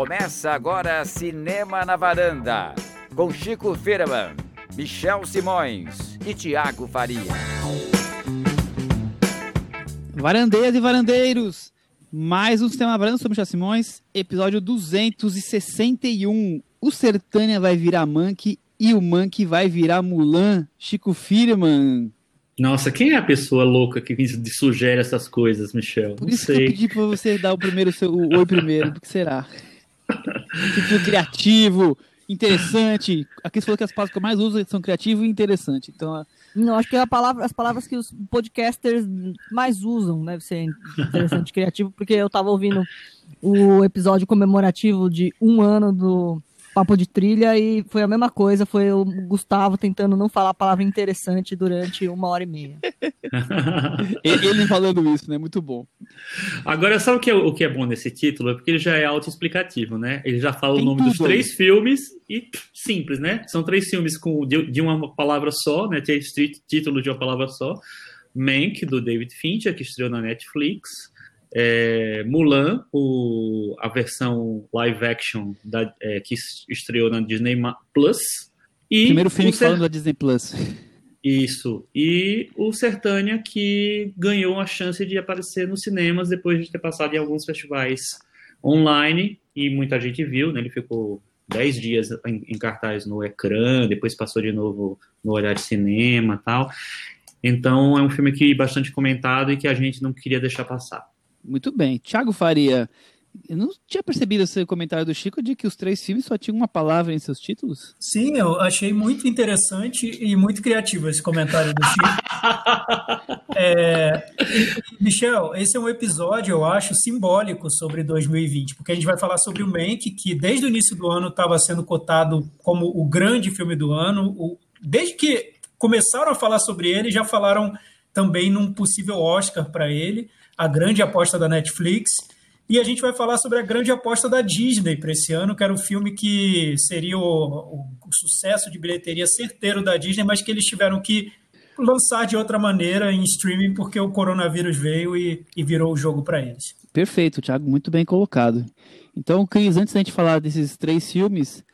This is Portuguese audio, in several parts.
Começa agora Cinema na Varanda, com Chico Firman, Michel Simões e Tiago Faria. Varandeiras e varandeiros, mais um Cinema na Varanda sobre Michel Simões, episódio 261. O Sertânia vai virar Monkey e o Monkey vai virar Mulan. Chico Firman. Nossa, quem é a pessoa louca que sugere essas coisas, Michel? Por Não isso que sei. eu pedi pra você dar o primeiro seu, o oi primeiro, do que será? Criativo, interessante. Aqui você falou que as palavras que eu mais uso são criativo e interessante. Então, Não, acho que é palavra, as palavras que os podcasters mais usam deve ser interessante criativo, porque eu tava ouvindo o episódio comemorativo de um ano do Papo de Trilha e foi a mesma coisa, foi o Gustavo tentando não falar a palavra interessante durante uma hora e meia. ele falando isso, né? Muito bom. Agora, sabe o que, é, o que é bom nesse título? É porque ele já é autoexplicativo, né? Ele já fala Tem o nome dos três filmes e simples, né? São três filmes com, de, de uma palavra só, né? Tem título de uma palavra só. Mank, do David Fincher, que estreou na Netflix. É, Mulan, o, a versão live action da, é, que estreou na Disney Plus. E Primeiro filme Ser- falando da Disney Plus. Isso. E o Sertânia, que ganhou a chance de aparecer nos cinemas depois de ter passado em alguns festivais online, e muita gente viu, né? Ele ficou 10 dias em, em cartaz no ecrã, depois passou de novo no olhar de cinema tal. Então é um filme que bastante comentado e que a gente não queria deixar passar. Muito bem. Thiago Faria, eu não tinha percebido esse comentário do Chico de que os três filmes só tinham uma palavra em seus títulos. Sim, eu achei muito interessante e muito criativo esse comentário do Chico. É, Michel, esse é um episódio, eu acho, simbólico sobre 2020, porque a gente vai falar sobre o Mank, que desde o início do ano estava sendo cotado como o grande filme do ano. O- desde que começaram a falar sobre ele, já falaram também num possível Oscar para ele, a grande aposta da Netflix. E a gente vai falar sobre a grande aposta da Disney para esse ano, que era um filme que seria o, o- o sucesso de bilheteria certeiro da Disney, mas que eles tiveram que lançar de outra maneira em streaming porque o coronavírus veio e, e virou o jogo para eles. Perfeito, Thiago, muito bem colocado. Então, Cris, antes da gente falar desses três filmes,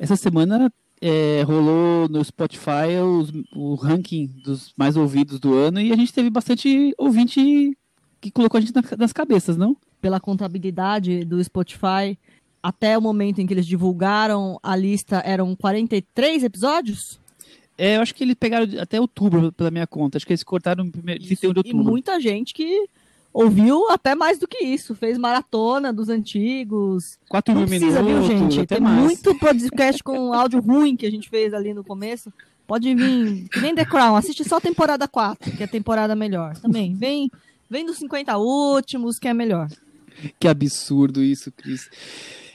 essa semana é, rolou no Spotify os- o ranking dos mais ouvidos do ano e a gente teve bastante ouvinte que colocou a gente na- nas cabeças, não? Pela contabilidade do Spotify, até o momento em que eles divulgaram a lista, eram 43 episódios? É, eu acho que eles pegaram até outubro pela minha conta. Acho que eles cortaram no primeiro 31 de E outubro. muita gente que ouviu até mais do que isso, fez maratona dos antigos. 4 Não mil precisa, minutos, viu, gente? Tem mais. muito podcast com áudio ruim que a gente fez ali no começo. Pode vir, que nem The Crown, assiste só a temporada 4, que é a temporada melhor. Também, vem, vem dos 50 últimos, que é melhor. Que absurdo isso, Cris.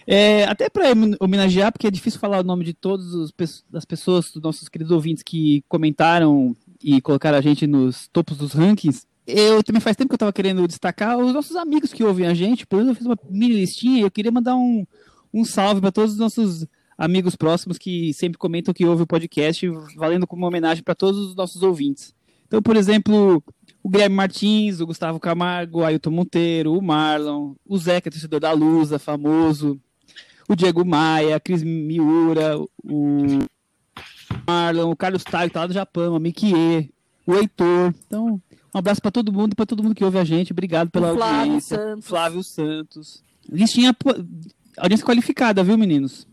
É, até para homenagear, porque é difícil falar o nome de todas as pe- as pessoas, dos nossos queridos ouvintes que comentaram e colocaram a gente nos topos dos rankings. Eu também faz tempo que eu estava querendo destacar os nossos amigos que ouvem a gente. Por isso eu fiz uma mini listinha e eu queria mandar um, um salve para todos os nossos amigos próximos que sempre comentam que ouvem o podcast, valendo como uma homenagem para todos os nossos ouvintes. Então, por exemplo, o Guilherme Martins, o Gustavo Camargo, o Ailton Monteiro, o Marlon, o Zé, que é torcedor da Lusa, famoso, o Diego Maia, a Cris Miura, o Marlon, o Carlos Taio, que tá lá do Japão, a Mikie, o Heitor. Então, um abraço para todo mundo, para todo mundo que ouve a gente. Obrigado pela O Flávio audiência. Santos. Flávio Santos. Listinha, audiência qualificada, viu, meninos?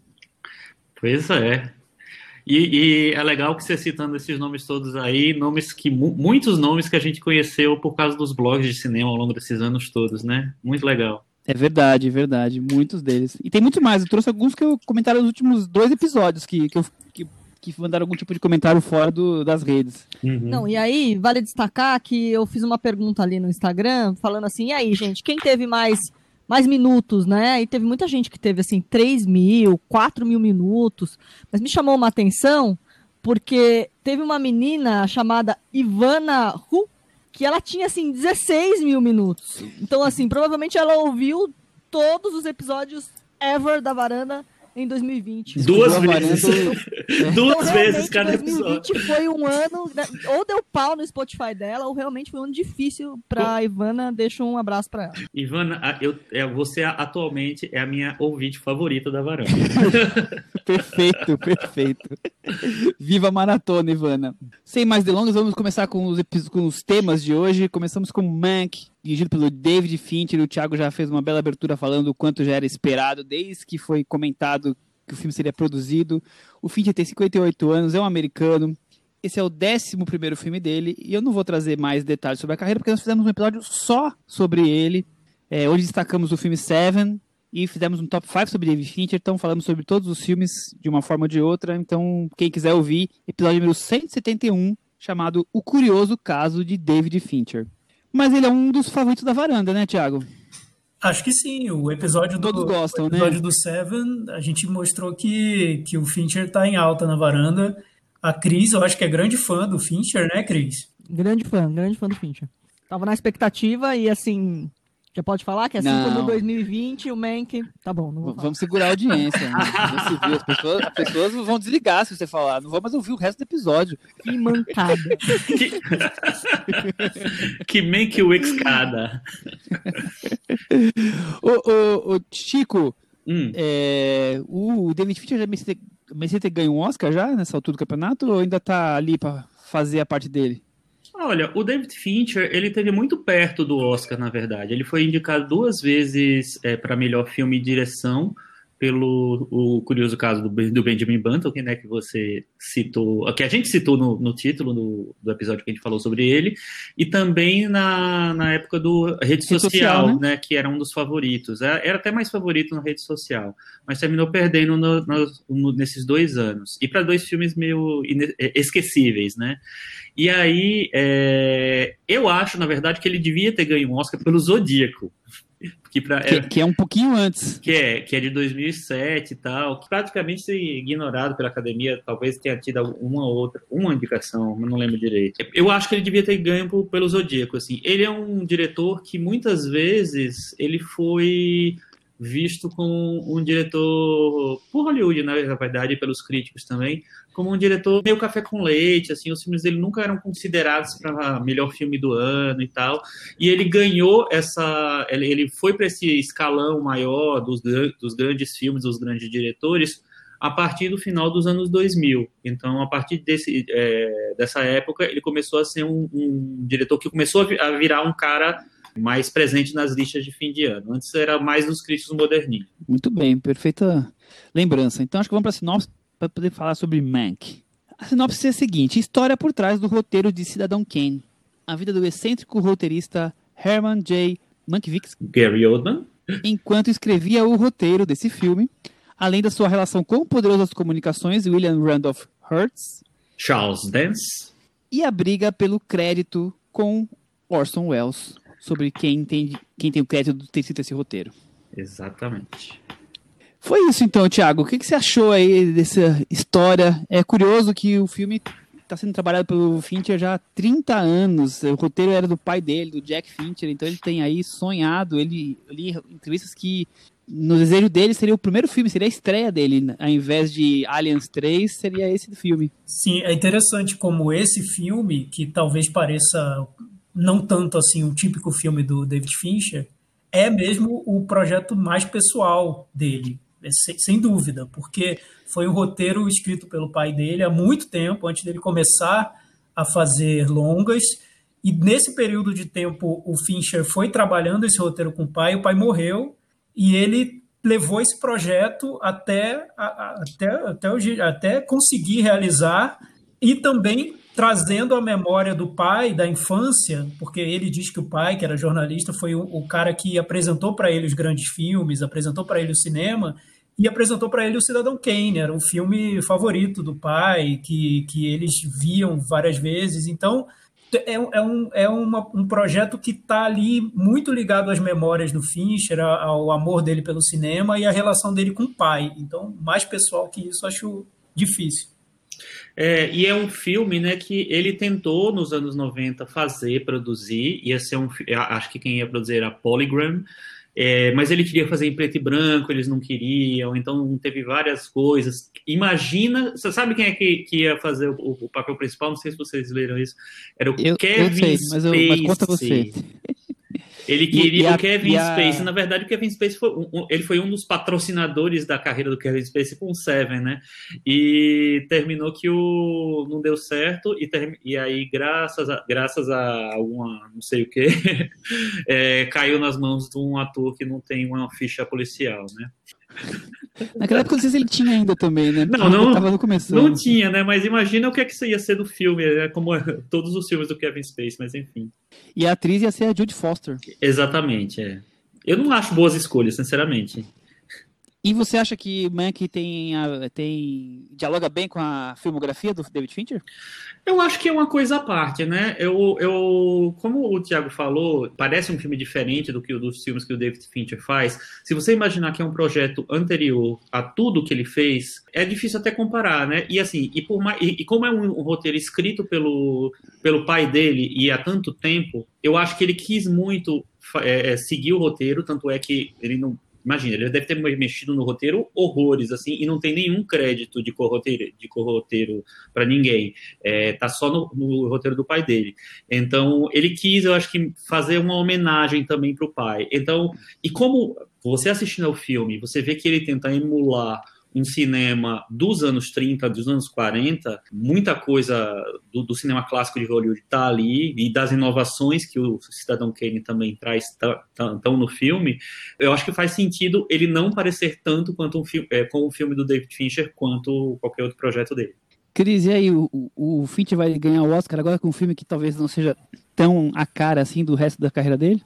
Pois é. E, e é legal que você citando esses nomes todos aí, nomes que mu- muitos nomes que a gente conheceu por causa dos blogs de cinema ao longo desses anos todos, né? Muito legal. É verdade, é verdade. Muitos deles. E tem muito mais. Eu trouxe alguns que eu comentaram nos últimos dois episódios que, que, eu, que, que mandaram algum tipo de comentário fora do, das redes. Uhum. Não, e aí, vale destacar que eu fiz uma pergunta ali no Instagram, falando assim, e aí, gente, quem teve mais, mais minutos, né? E teve muita gente que teve, assim, 3 mil, 4 mil minutos, mas me chamou uma atenção, porque teve uma menina chamada Ivana Hu, que ela tinha, assim, 16 mil minutos. Então, assim, provavelmente ela ouviu todos os episódios ever da varanda em 2020. Duas vezes. varanda- Duas Então, vezes cada episódio. 2020 foi um ano, né, ou deu pau no Spotify dela, ou realmente foi um ano difícil pra Ivana. Deixa um abraço pra ela. Ivana, eu, é, você atualmente é a minha ouvinte favorita da varanda. Perfeito, perfeito. Viva a maratona, Ivana. Sem mais delongas, vamos começar com os, com os temas de hoje. Começamos com Mank, dirigido pelo David Fincher. O Thiago já fez uma bela abertura falando o quanto já era esperado desde que foi comentado que o filme seria produzido. O Fincher tem 58 anos, é um americano. Esse é o 11 primeiro filme dele e eu não vou trazer mais detalhes sobre a carreira porque nós fizemos um episódio só sobre ele. É, hoje destacamos o filme Seven, e fizemos um top 5 sobre David Fincher, então falamos sobre todos os filmes de uma forma ou de outra. Então, quem quiser ouvir, episódio número 171, chamado O Curioso Caso de David Fincher. Mas ele é um dos favoritos da varanda, né, Thiago? Acho que sim. O episódio do, Todos gostam, o né? episódio do Seven, a gente mostrou que, que o Fincher tá em alta na varanda. A Cris, eu acho que é grande fã do Fincher, né, Cris? Grande fã, grande fã do Fincher. Tava na expectativa e assim. Já pode falar que assim Não. como 2020, o Mank. Tá bom, não vou falar. Vamos segurar a audiência. né? Viu, As, pessoas, as pessoas vão desligar se você falar. Não vão mais ouvir o resto do episódio. Que mancada. que... que make o cada. Ô, ô, ô, Chico, Hum. é, o David Fincher já merecia ter, merecia ter ganho um Oscar já nessa altura do campeonato ou ainda tá ali pra fazer a parte dele? Olha, o David Fincher, ele teve muito perto do Oscar, na verdade. Ele foi indicado duas vezes para melhor filme e direção pelo o curioso caso do, do Benjamin Button, que, né, que você citou, que a gente citou no, no título do, do episódio que a gente falou sobre ele, e também na, na época do Rede Social, Social, né? né, que era um dos favoritos. Era era até mais favorito na Rede Social, mas terminou perdendo no- no- nesses dois anos. E para dois filmes meio ine- esquecíveis, né? E aí, é, eu acho, na verdade, que ele devia ter ganho um Oscar pelo Zodíaco. Que, pra, Que, é, que é um pouquinho antes. que, é, que é de 2007 e tal, que praticamente ignorado pela academia, talvez tenha tido uma outra, uma indicação, mas não lembro direito. Eu acho que ele devia ter ganho por- pelo Zodíaco, assim. Ele é um diretor que muitas vezes ele foi visto como um diretor por Hollywood, na verdade, pelos críticos também, como um diretor meio café com leite, assim, os filmes dele nunca eram considerados para melhor filme do ano e tal. E ele ganhou essa, ele, foi para esse escalão maior dos, dos grandes filmes, dos grandes diretores, a partir do final dos anos 2000. Então, a partir desse, é, dessa época, ele começou a ser um, um diretor que começou a vi- a virar um cara mais presente nas listas de fim de ano. Antes era mais dos críticos moderninhos. Muito bem, perfeita lembrança. Então acho que vamos para a sinopse para poder falar sobre Mank. A sinopse é a seguinte: história por trás do roteiro de Cidadão Kane. A vida do excêntrico roteirista Herman J. Mankiewicz Gary Oldman, enquanto escrevia o roteiro desse filme, além da sua relação com o poderoso das comunicações William Randolph Hearst Charles Dance, e a briga pelo crédito com Orson Welles sobre quem tem, quem tem o crédito de ter escrito esse roteiro. exatamente. Foi isso então, Thiago. O que, que você achou aí dessa história? É curioso que o filme está sendo trabalhado pelo Fincher já há 30 anos. O roteiro era do pai dele, do Jack Fincher, então ele tem aí sonhado. Ele li entrevistas que no desejo dele seria o primeiro filme, seria a estreia dele. Ao invés de Aliens 3, seria esse filme. Sim, é interessante como esse filme, que talvez pareça não tanto assim um típico filme do David Fincher, é mesmo o projeto mais pessoal dele, sem, sem dúvida, porque foi um roteiro escrito pelo pai dele há muito tempo, antes dele começar a fazer longas, e nesse período de tempo o Fincher foi trabalhando esse roteiro com o pai, o pai morreu, e ele levou esse projeto até, até, até, até conseguir realizar e também trazendo a memória do pai da infância, porque ele diz que o pai, que era jornalista, foi o, o cara que apresentou para ele os grandes filmes, apresentou para ele o cinema e apresentou para ele o Cidadão Kane, era o filme favorito do pai, que, que eles viam várias vezes. Então, é, um- é um, é uma- um projeto que está ali muito ligado às memórias do Fincher, ao amor dele pelo cinema e a relação dele com o pai. Então, mais pessoal que isso, acho difícil. É, e é um filme né, que ele tentou nos anos 90 fazer, produzir, ia ser um acho que quem ia produzir era Polygram, É, mas ele queria fazer em preto e branco, eles não queriam, então teve várias coisas. Imagina, você sabe quem é que, que ia fazer o, o, papel principal? Não sei se vocês leram isso. Era o eu, Kevin eu sei, mas, eu, mas conta você. Ele queria a, o Kevin a... Space. Na verdade, o Kevin Space foi um, ele foi um dos patrocinadores da carreira do Kevin Space com o Seven, né? E terminou que o não deu certo e, ter, e aí graças a, graças a alguma não sei o que é, caiu nas mãos de um ator que não tem uma ficha policial, né? Naquela época, não sei se ele tinha ainda também, né? Porque não, não, no começo, não tinha, né? Mas imagina o que é que isso ia ser do filme, né? como todos os filmes do Kevin Space, mas enfim. E a atriz ia ser a Jude Foster. Exatamente, é. Eu não acho boas escolhas, sinceramente. E você acha que Mank tem, tem dialoga bem com a filmografia do David Fincher? Eu acho que é uma coisa à parte, né? Eu, eu, como o Thiago falou, parece um filme diferente do que dos filmes que o David Fincher faz. Se você imaginar que é um projeto anterior a tudo que ele fez, é difícil até comparar, né? E assim, e, por mais, e, e como é um, um, roteiro escrito pelo, pelo pai dele e há tanto tempo, eu acho que ele quis muito é, seguir o roteiro, tanto é que ele não Imagina, ele deve ter mexido no roteiro horrores, assim, e não tem nenhum crédito de corroteiro, de corroteiro para ninguém. É, tá só no, no, roteiro do pai dele. Então, ele quis, eu acho que, fazer uma homenagem também para o pai. Então, e como você assistindo ao filme, você vê que ele tenta emular um cinema dos anos 30, dos anos 40, muita coisa do, do cinema clássico de Hollywood está ali, e das inovações que o Cidadão Kane também traz estão tá, tá, no filme, eu acho que faz sentido ele não parecer tanto quanto um filme, é, com o filme do David Fincher, quanto qualquer outro projeto dele. Cris, e aí, o, o Fincher vai ganhar o Oscar agora com um filme que talvez não seja tão a cara assim do resto da carreira dele?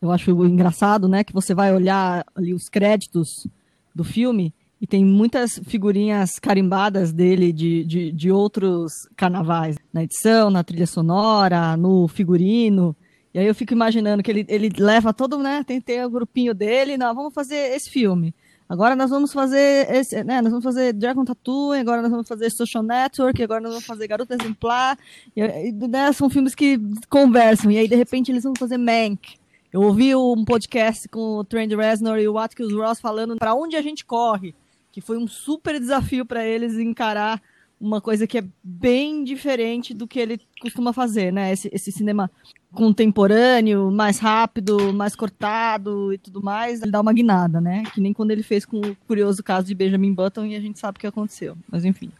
Eu acho engraçado, né, que você vai olhar ali os créditos do filme e tem muitas figurinhas carimbadas dele de, de, de, outros carnavais, na edição, na trilha sonora, no figurino. E aí eu fico imaginando que ele, ele leva todo, né? Tem, tem o grupinho dele, não, vamos fazer esse filme. Agora nós vamos fazer esse, né? Nós vamos fazer Dragon Tattoo, agora nós vamos fazer Social Network, agora nós vamos fazer Garota Exemplar. E, né, são filmes que conversam. E aí, de repente, eles vão fazer Mank. Eu ouvi um podcast com o Trent Reznor e o Atticus Ross falando para onde a gente corre que foi um super desafio para eles encarar uma coisa que é bem diferente do que ele costuma fazer, né? Esse, esse, cinema contemporâneo, mais rápido, mais cortado e tudo mais, ele dá uma guinada, né? Que nem quando ele fez com o curioso caso de Benjamin Button e a gente sabe o que aconteceu. Mas enfim.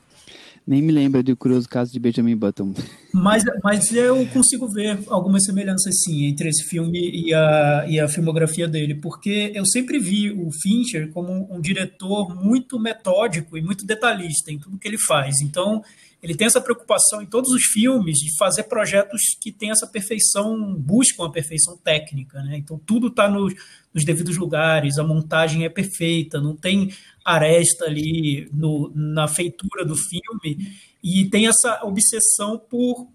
Nem me lembro do curioso caso de Benjamin Button. Mas, mas eu consigo ver algumas semelhanças, sim, entre esse filme e a, e a filmografia dele, porque eu sempre vi o Fincher como um diretor muito metódico e muito detalhista em tudo que ele faz. Então, ele tem essa preocupação em todos os filmes de fazer projetos que têm essa perfeição, buscam a perfeição técnica. Né? Então, tudo está nos, nos devidos lugares, a montagem é perfeita, não tem aresta ali no, na feitura do filme, e tem essa obsessão por.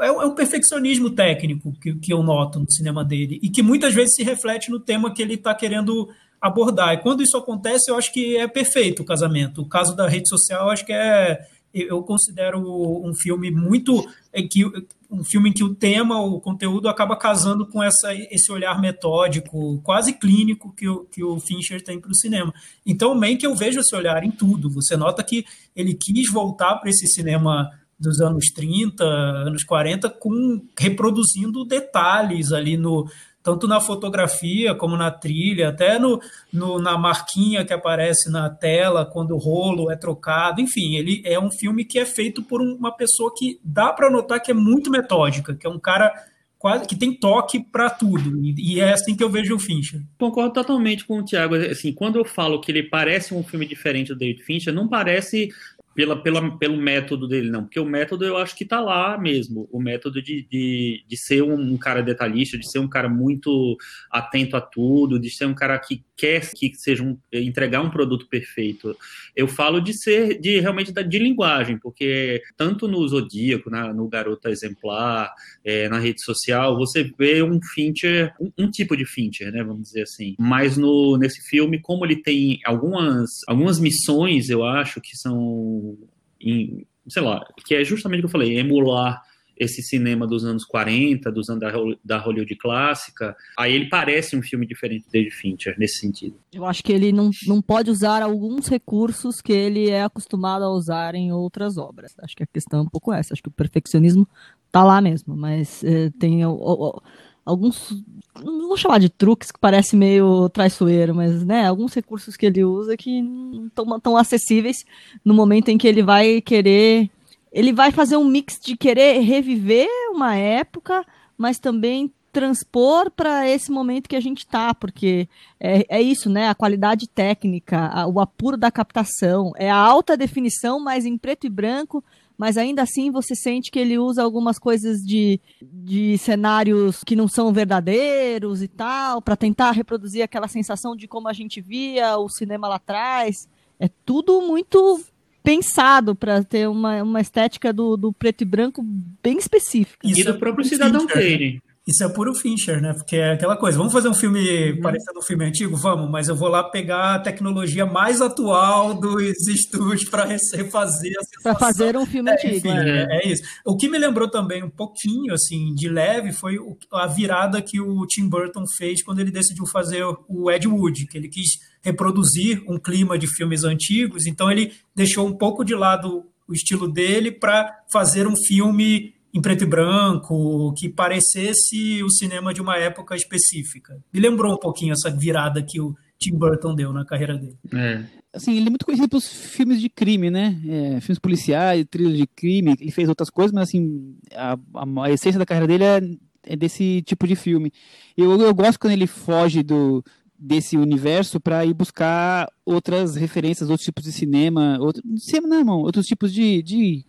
É, um é perfeccionismo técnico que, que eu noto no cinema dele, e que muitas vezes se reflete no tema que ele está querendo abordar. E quando isso acontece, eu acho que é perfeito o casamento. O caso da rede social, eu acho que é eu considero um filme muito que um filme em que o tema, o conteúdo acaba casando com essa, esse olhar metódico, quase clínico que o, que o Fincher tem para o cinema. Então, meio que eu vejo esse olhar em tudo. Você nota que ele quis voltar para esse cinema dos anos 30, anos 40, com reproduzindo detalhes ali no, tanto na fotografia como na trilha, até no, no, na marquinha que aparece na tela quando o rolo é trocado. Enfim, ele é um filme que é feito por uma pessoa que dá para notar que é muito metódica, que é um cara quase que tem toque para tudo. E, é assim que eu vejo o Fincher. Concordo totalmente com o Thiago. Assim, quando eu falo que ele parece um filme diferente do David Fincher, não parece pela, pela, pelo método dele, não. Porque o método eu acho que está lá mesmo. O método de, de, de ser um, cara detalhista, de ser um cara muito atento a tudo, de ser um cara que quer que seja um, entregar um produto perfeito. Eu falo de ser, de realmente de linguagem, porque tanto no Zodíaco, na, no Garota Exemplar, é, na rede social, você vê um Fincher, um, um, tipo de Fincher, né, vamos dizer assim. Mas no, nesse filme, como ele tem algumas, algumas missões, eu acho, que são em, sei lá, que é justamente o que eu falei, emular esse cinema dos anos 40, dos anos da, Hollywood clássica, aí ele parece um filme diferente de Fincher, nesse sentido. Eu acho que ele não, não pode usar alguns recursos que ele é acostumado a usar em outras obras. Acho que a questão é um pouco essa. Acho que o perfeccionismo tá lá mesmo, mas eh, tem o, o, alguns, não vou chamar de truques, que parece meio traiçoeiro, mas né, alguns recursos que ele usa que não estão tão acessíveis no momento em que ele vai querer. Ele vai fazer um mix de querer reviver uma época, mas também transpor para esse momento que a gente está, porque é, é, isso, né? A qualidade técnica, a, o apuro da captação, é a alta definição, mas em preto e branco, mas ainda assim você sente que ele usa algumas coisas de, de cenários que não são verdadeiros e tal, para tentar reproduzir aquela sensação de como a gente via o cinema lá atrás. É tudo muito pensado para ter uma, uma estética do, do preto e branco bem específica. E do próprio Cidadão Kane. Isso é puro Fincher, né? Porque é aquela coisa, vamos fazer um filme uhum. parecendo um filme antigo? Vamos, mas eu vou lá pegar a tecnologia mais atual dos estúdios para refazer a Para fazer um filme é, antigo. Enfim, é. é. isso. O que me lembrou também um pouquinho, assim, de leve, foi a virada que o Tim Burton fez quando ele decidiu fazer o Ed Wood, que ele quis reproduzir um clima de filmes antigos, então ele deixou um pouco de lado o estilo dele para fazer um filme em preto e branco, que parecesse o cinema de uma época específica. Me lembrou um pouquinho essa virada que o Tim Burton deu na carreira dele. É. Assim, ele é muito conhecido pelos filmes de crime, né? É, filmes policiais, trilhos de crime. Ele fez outras coisas, mas assim, a, a, a essência da carreira dele é, é, desse tipo de filme. Eu, eu gosto quando ele foge do, desse universo para ir buscar outras referências, outros tipos de cinema, outro, cinema não, irmão, outros tipos de, de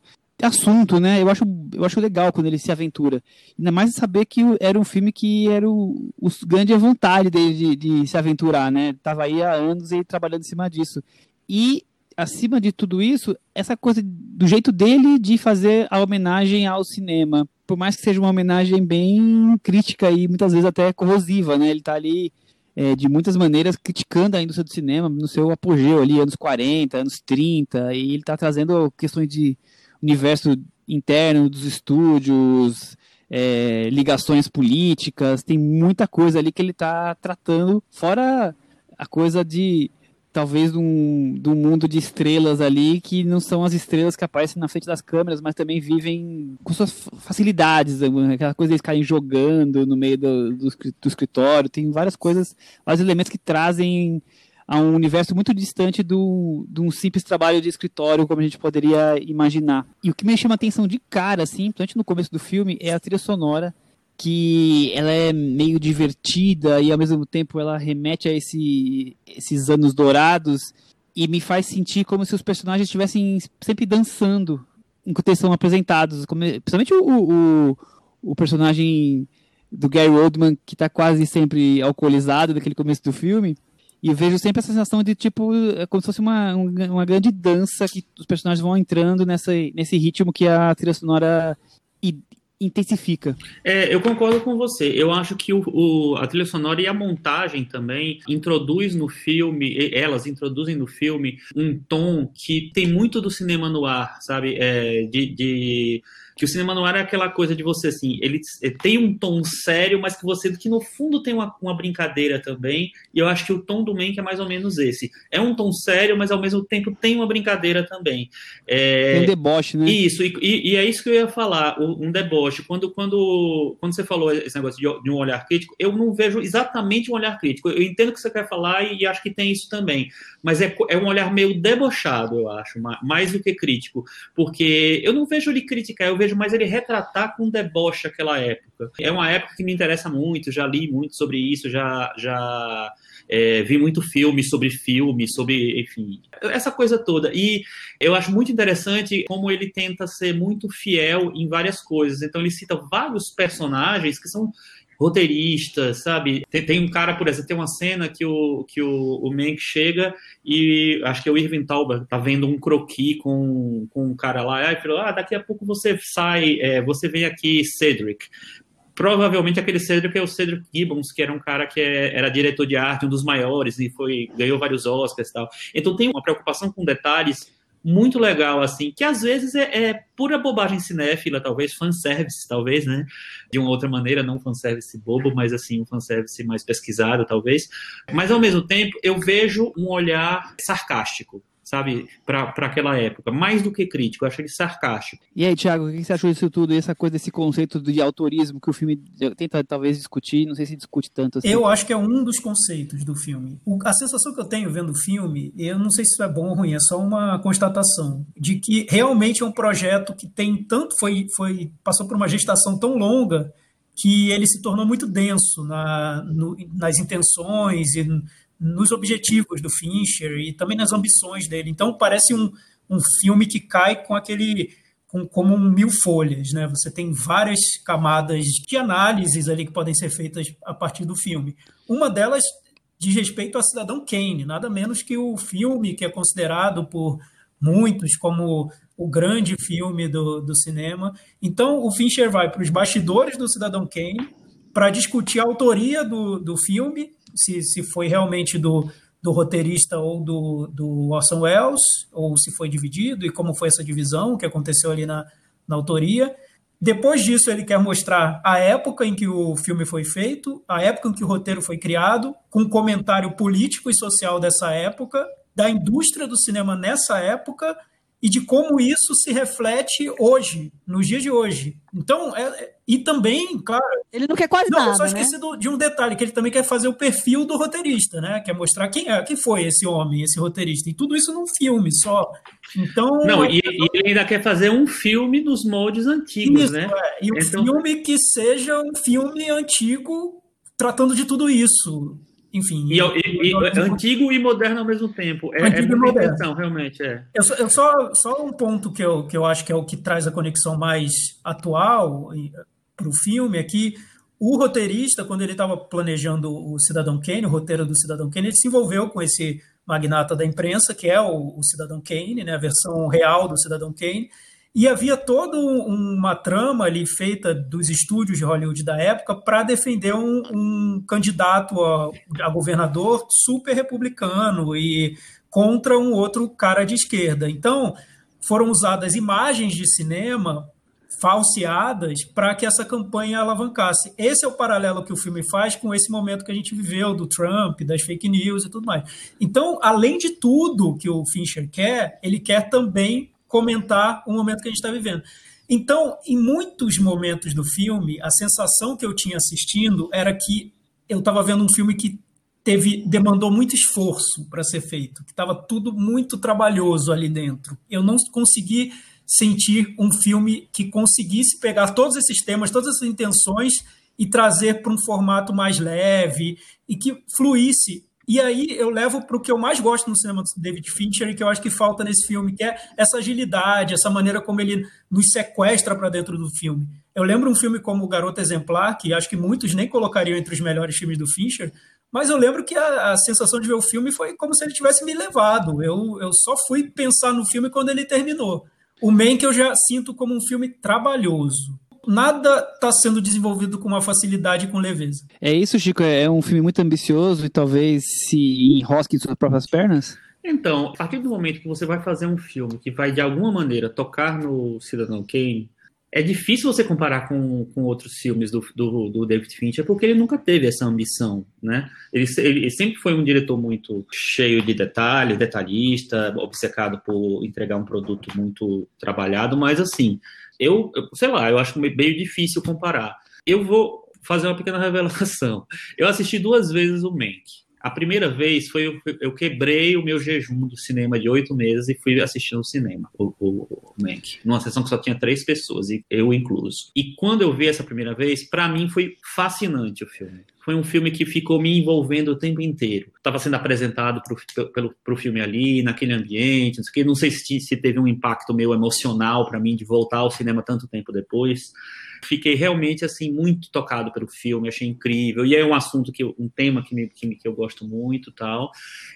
assunto, né? Eu acho, eu acho legal quando ele se aventura. Ainda mais saber que era um filme que era o, o grande vontade dele de, de, se aventurar, né? Tava aí há anos e trabalhando em cima disso. E, acima de tudo isso, essa coisa do jeito dele de fazer a homenagem ao cinema. Por mais que seja uma homenagem bem crítica e muitas vezes até corrosiva, né? Ele tá ali é, de muitas maneiras criticando a indústria do cinema no seu apogeu ali, anos 40, anos 30, e ele tá trazendo questões de universo interno dos estúdios, é, ligações políticas, tem muita coisa ali que ele está tratando, fora a coisa de talvez de um, de um mundo de estrelas ali que não são as estrelas que aparecem na frente das câmeras, mas também vivem com suas facilidades, aquela coisa de eles ficarem jogando no meio do, do, do escritório, tem várias coisas, vários elementos que trazem a um universo muito distante do, de um simples trabalho de escritório, como a gente poderia imaginar. E o que me chama atenção de cara, assim, principalmente no começo do filme, é a trilha sonora, que ela é meio divertida e ao mesmo tempo ela remete a esse, esses anos dourados e me faz sentir como se os personagens estivessem sempre dançando enquanto eles são apresentados, como, principalmente o, o, o personagem do Gary Oldman, que está quase sempre alcoolizado naquele começo do filme, e vejo sempre essa sensação de tipo, é como se fosse uma, uma grande dança que os personagens vão entrando nessa, nesse ritmo que a trilha sonora intensifica. É, eu concordo com você. Eu acho que o, o, a trilha sonora e a montagem também introduz no filme, elas introduzem no filme um tom que tem muito do cinema no ar, sabe? É, de, de que o cinema noir é aquela coisa de você, assim, ele tem um tom sério, mas que você, que no fundo tem uma, uma brincadeira também, e eu acho que o tom do Mank é mais ou menos esse. É um tom sério, mas ao mesmo tempo tem uma brincadeira também. É... Tem um deboche, né? Isso, e, e, e, é isso que eu ia falar, um deboche. Quando, quando, quando você falou esse negócio de, de, um olhar crítico, eu não vejo exatamente um olhar crítico. Eu entendo o que você quer falar e, e acho que tem isso também, mas é, é um olhar meio debochado, eu acho, mais do que crítico, porque eu não vejo ele criticar, eu vejo vejo mais ele retratar com deboche aquela época. É uma época que me interessa muito, já li muito sobre isso, já, já é, vi muito filme sobre filme, sobre, enfim, essa coisa toda. E eu acho muito interessante como ele tenta ser muito fiel em várias coisas. Então ele cita vários personagens que são roteirista, sabe? Tem, tem, um cara, por exemplo, tem uma cena que o, que o, o Mank chega e acho que é o Irving Tauber tá vendo um croqui com, com um cara lá, e falou, ah, daqui a pouco você sai, é, você vem aqui, Cedric. Provavelmente aquele Cedric é o Cedric Gibbons, que era um cara que é, era diretor de arte, um dos maiores, e foi ganhou vários Oscars e tal. Então tem uma preocupação com detalhes muito legal, assim, que às vezes é, é pura bobagem cinéfila, talvez, fanservice, talvez, né? De uma outra maneira, não fanservice bobo, mas assim, um fanservice mais pesquisado, talvez. Mas ao mesmo tempo, eu vejo um olhar sarcástico sabe, para aquela época, mais do que crítico, eu acho ele sarcástico. E aí, Thiago, o que você achou disso tudo, essa coisa, desse conceito de autorismo que o filme tenta talvez discutir, não sei se discute tanto assim. Eu acho que é um dos conceitos do filme. O, a sensação que eu tenho vendo o filme, eu não sei se isso é bom ou ruim, é só uma constatação, de que realmente é um projeto que tem tanto, foi, foi passou por uma gestação tão longa, que ele se tornou muito denso na, no, nas intenções e nos objetivos do Fincher e também nas ambições dele. Então parece um, um filme que cai com aquele com, como um mil folhas, né? Você tem várias camadas de análises ali que podem ser feitas a partir do filme. Uma delas diz respeito a Cidadão Kane, nada menos que o filme que é considerado por muitos como o grande filme do, do cinema. Então o Fincher vai para os bastidores do Cidadão Kane para discutir a autoria do, do filme se, se foi realmente do, do roteirista ou do, do Orson Welles, ou se foi dividido e como foi essa divisão, o que aconteceu ali na, na autoria. Depois disso, ele quer mostrar a época em que o filme foi feito, a época em que o roteiro foi criado, com comentário político e social dessa época, da indústria do cinema nessa época e de como isso se reflete hoje, nos dias de hoje. Então, é, é e também, claro. Ele não quer quase não, nada. Eu só esqueci né? do, de um detalhe, que ele também quer fazer o perfil do roteirista, né? Quer mostrar quem é, quem foi esse homem, esse roteirista. E tudo isso num filme só. Então. Não, e, e ele ainda quer fazer um filme nos moldes antigos, isso, né? É. E um então... filme que seja um filme antigo tratando de tudo isso enfim. E, e, e, antigo e moderno ao mesmo tempo. É, antigo é e moderno. realmente. É. Eu, só, eu só, só um ponto que eu, que eu acho que é o que traz a conexão mais atual para o filme é que o roteirista, quando ele estava planejando o Cidadão Kane, o roteiro do Cidadão Kane, ele se envolveu com esse magnata da imprensa, que é o, o Cidadão Kane, né, a versão real do Cidadão Kane, e havia toda uma trama ali feita dos estúdios de Hollywood da época para defender um, um candidato a, a, governador super republicano e contra um outro cara de esquerda. Então, foram usadas imagens de cinema falseadas para que essa campanha alavancasse. Esse é o paralelo que o filme faz com esse momento que a gente viveu do Trump, das fake news e tudo mais. Então, além de tudo que o Fincher quer, ele quer também comentar o momento que a gente está vivendo. Então, em muitos momentos do filme, a sensação que eu tinha assistindo era que eu estava vendo um filme que teve demandou muito esforço para ser feito, que estava tudo muito trabalhoso ali dentro. Eu não consegui sentir um filme que conseguisse pegar todos esses temas, todas essas intenções e trazer para um formato mais leve e que fluísse e aí eu levo para o que eu mais gosto no cinema do David Fincher e que eu acho que falta nesse filme, que é essa agilidade, essa maneira como ele nos sequestra para dentro do filme. Eu lembro um filme como O Garoto Exemplar, que acho que muitos nem colocariam entre os melhores filmes do Fincher, mas eu lembro que a, a sensação de ver o filme foi como se ele tivesse me levado. Eu, eu só fui pensar no filme quando ele terminou. O Man que eu já sinto como um filme trabalhoso nada está sendo desenvolvido com uma facilidade e com leveza. É isso, Chico? É um filme muito ambicioso e talvez se enrosque em suas próprias pernas? Então, a partir do momento que você vai fazer um filme que vai de alguma maneira tocar no Cidadão Kane, é difícil você comparar com, com outros filmes do, do, do, David Fincher, porque ele nunca teve essa ambição, né? Ele, ele, sempre foi um diretor muito cheio de detalhes, detalhista, obcecado por entregar um produto muito trabalhado, mas assim, eu, sei lá, eu acho meio difícil comparar. Eu vou fazer uma pequena revelação. Eu assisti duas vezes o Mank. A primeira vez foi eu, eu quebrei o meu jejum do cinema de oito meses e fui assistir no cinema o, o, o Mank, numa sessão que só tinha três pessoas, e eu incluso. E quando eu vi essa primeira vez, para mim foi fascinante o filme. Foi um filme que ficou me envolvendo o tempo inteiro. Estava sendo apresentado para o filme ali, naquele ambiente, não sei, não sei se, se teve um impacto meu emocional para mim de voltar ao cinema tanto tempo depois fiquei realmente assim muito tocado pelo filme, achei incrível. E é um assunto que um tema que, me, que, que eu gosto muito, tal.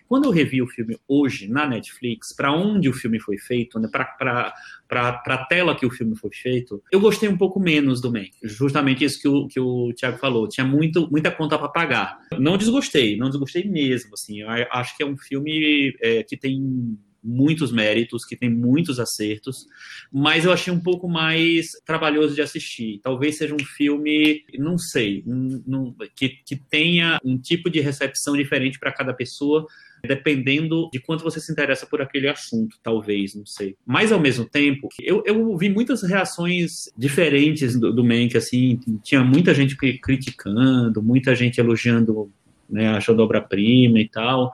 Quando eu revi o filme hoje na Netflix, para onde o filme foi feito, né, para a tela que o filme foi feito, eu gostei um pouco menos do Mank. Justamente isso que o, que o Thiago falou. Tinha muito, muita conta para pagar. Não desgostei, não desgostei mesmo. Assim, eu acho que é um filme é, que tem muitos méritos, que tem muitos acertos, mas eu achei um pouco mais trabalhoso de assistir. Talvez seja um filme, não sei, um, que, que tenha um tipo de recepção diferente para cada pessoa, dependendo de quanto você se interessa por aquele assunto, talvez, não sei. Mas ao mesmo tempo, eu, eu vi muitas reações diferentes do, do Mank, assim, tinha muita gente criticando, muita gente elogiando, né, achando obra-prima e tal.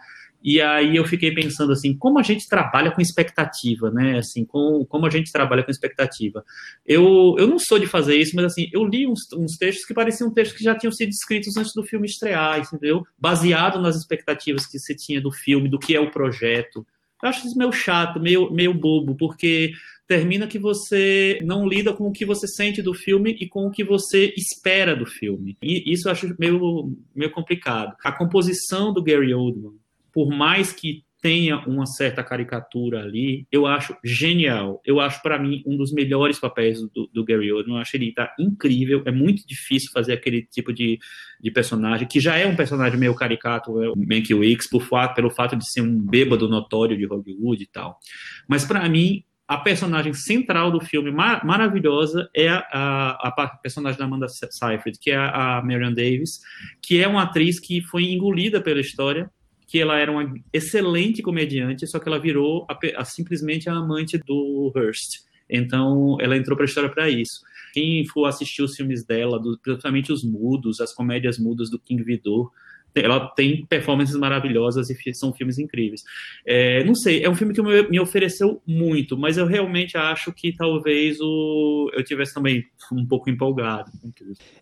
E aí eu fiquei pensando assim, como a gente trabalha com expectativa, né? Assim, com, como a gente trabalha com expectativa. Eu, eu não sou de fazer isso, mas assim, eu li uns, uns textos que pareciam textos que já tinham sido escritos antes do filme estrear, entendeu? Baseado nas expectativas que se tinha do filme, do que é o projeto. Eu acho isso meio chato, meio, meio bobo, porque termina que você não lida com o que você sente do filme e com o que você espera do filme. E isso eu acho meio, meio complicado. A composição do Gary Oldman, por mais que tenha uma certa caricatura ali, eu acho genial. Eu acho, para mim, um dos melhores papéis do, do Gary Oldman. Eu acho ele tá incrível. É muito difícil fazer aquele tipo de, de personagem, que já é um personagem meio caricato, é o Mank Wicks, por pelo fato de ser um bêbado notório de Hollywood e tal. Mas, para mim, a personagem central do filme, mar maravilhosa, é a, a, a, personagem da Amanda Seyfried, que é a, a Marion Davis, que é uma atriz que foi engolida pela história, que ela era uma excelente comediante, só que ela virou a, a, simplesmente a amante do Hearst. Então, ela entrou para a história para isso. Quem for assistir os filmes dela, do, principalmente os mudos, as comédias mudas do King Vidor, ela tem performances maravilhosas e são filmes incríveis. É, não sei, é um filme que me ofereceu muito, mas eu realmente acho que talvez o, eu tivesse também um pouco empolgado.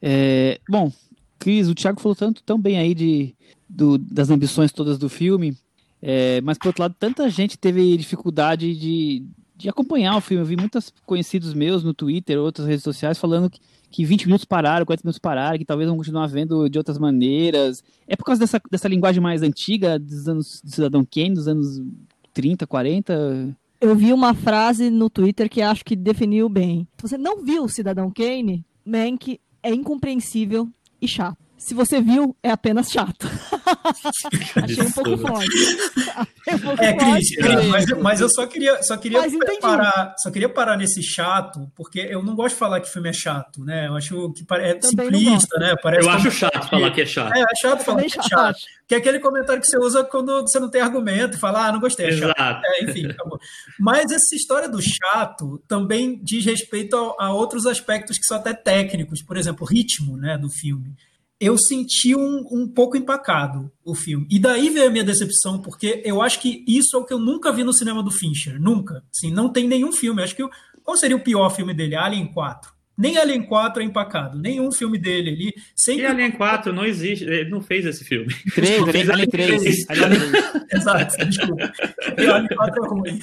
É, bom, Cris, o Thiago falou tanto tão bem aí de, do, das ambições todas do filme, é, mas por outro lado, tanta gente teve dificuldade de, de acompanhar o filme. Eu vi muitos conhecidos meus no Twitter, outras redes sociais, falando que, que 20 minutos pararam, 40 minutos pararam, que talvez vão continuar vendo de outras maneiras. É por causa dessa, dessa linguagem mais antiga, dos anos do Cidadão Kane, dos anos 30, 40? Eu vi uma frase no Twitter que acho que definiu bem. Se você não viu o Cidadão Kane, Mank é incompreensível e chato. Se você viu, é apenas chato. Achei um pouco forte. é, Cris, mas, mas, eu só queria, só queria parar, só queria parar nesse chato, porque eu não gosto de falar que filme é chato, né? Eu acho que é simplista, né? Parece eu acho chato que... falar que é chato. É, é chato falar que é chato. Que é aquele comentário que você usa quando você não tem argumento e fala, ah, não gostei, é chato. É, enfim, acabou. Mas essa história do chato também diz respeito a, a outros aspectos que são até técnicos, por exemplo, o ritmo né, do filme eu senti um, um pouco empacado o filme. E daí veio a minha decepção, porque eu acho que isso é o que eu nunca vi no cinema do Fincher. Nunca. Assim, não tem nenhum filme. Acho que. Qual seria o pior filme dele? Alien 4. Nem Alien 4 é empacado, nenhum filme dele ali. Sempre... E Alien 4 não existe, ele não fez esse filme. 3, ele fez Alien 3. 3. Exato, desculpa. E Alien 4 é ruim.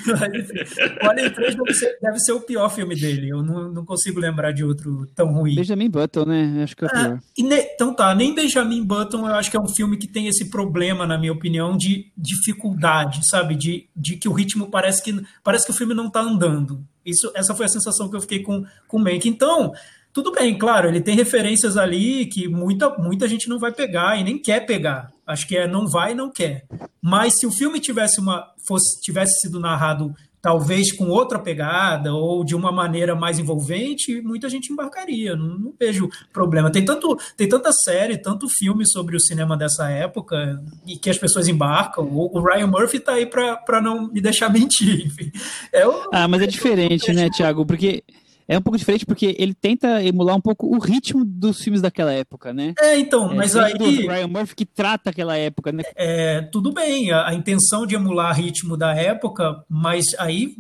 O Alien 3 deve ser, deve ser, o pior filme dele. Eu não, não, consigo lembrar de outro tão ruim. Benjamin Button, né? Acho que é o é, pior. Ne... então tá, nem Benjamin Button eu acho que é um filme que tem esse problema, na minha opinião, de dificuldade, sabe? De, de que o ritmo parece que, parece que o filme não tá andando. Isso, essa foi a sensação que eu fiquei com, com o Mank. Então, tudo bem, claro, ele tem referências ali que muita, muita gente não vai pegar e nem quer pegar. Acho que é não vai e não quer. Mas se o filme tivesse uma fosse tivesse sido narrado talvez com outra pegada ou de uma maneira mais envolvente, muita gente embarcaria. Não, não, vejo problema. Tem tanto, tem tanta série, tanto filme sobre o cinema dessa época e que as pessoas embarcam. O, o Ryan Murphy está aí para não me deixar mentir. Enfim. É o, ah, mas é diferente, né, Thiago? Porque é um pouco diferente porque ele tenta emular um pouco o ritmo dos filmes daquela época, né? É, então, é, mas aí. O Ryan Murphy que trata aquela época, né? É, tudo bem, a, a intenção de emular ritmo da época, mas aí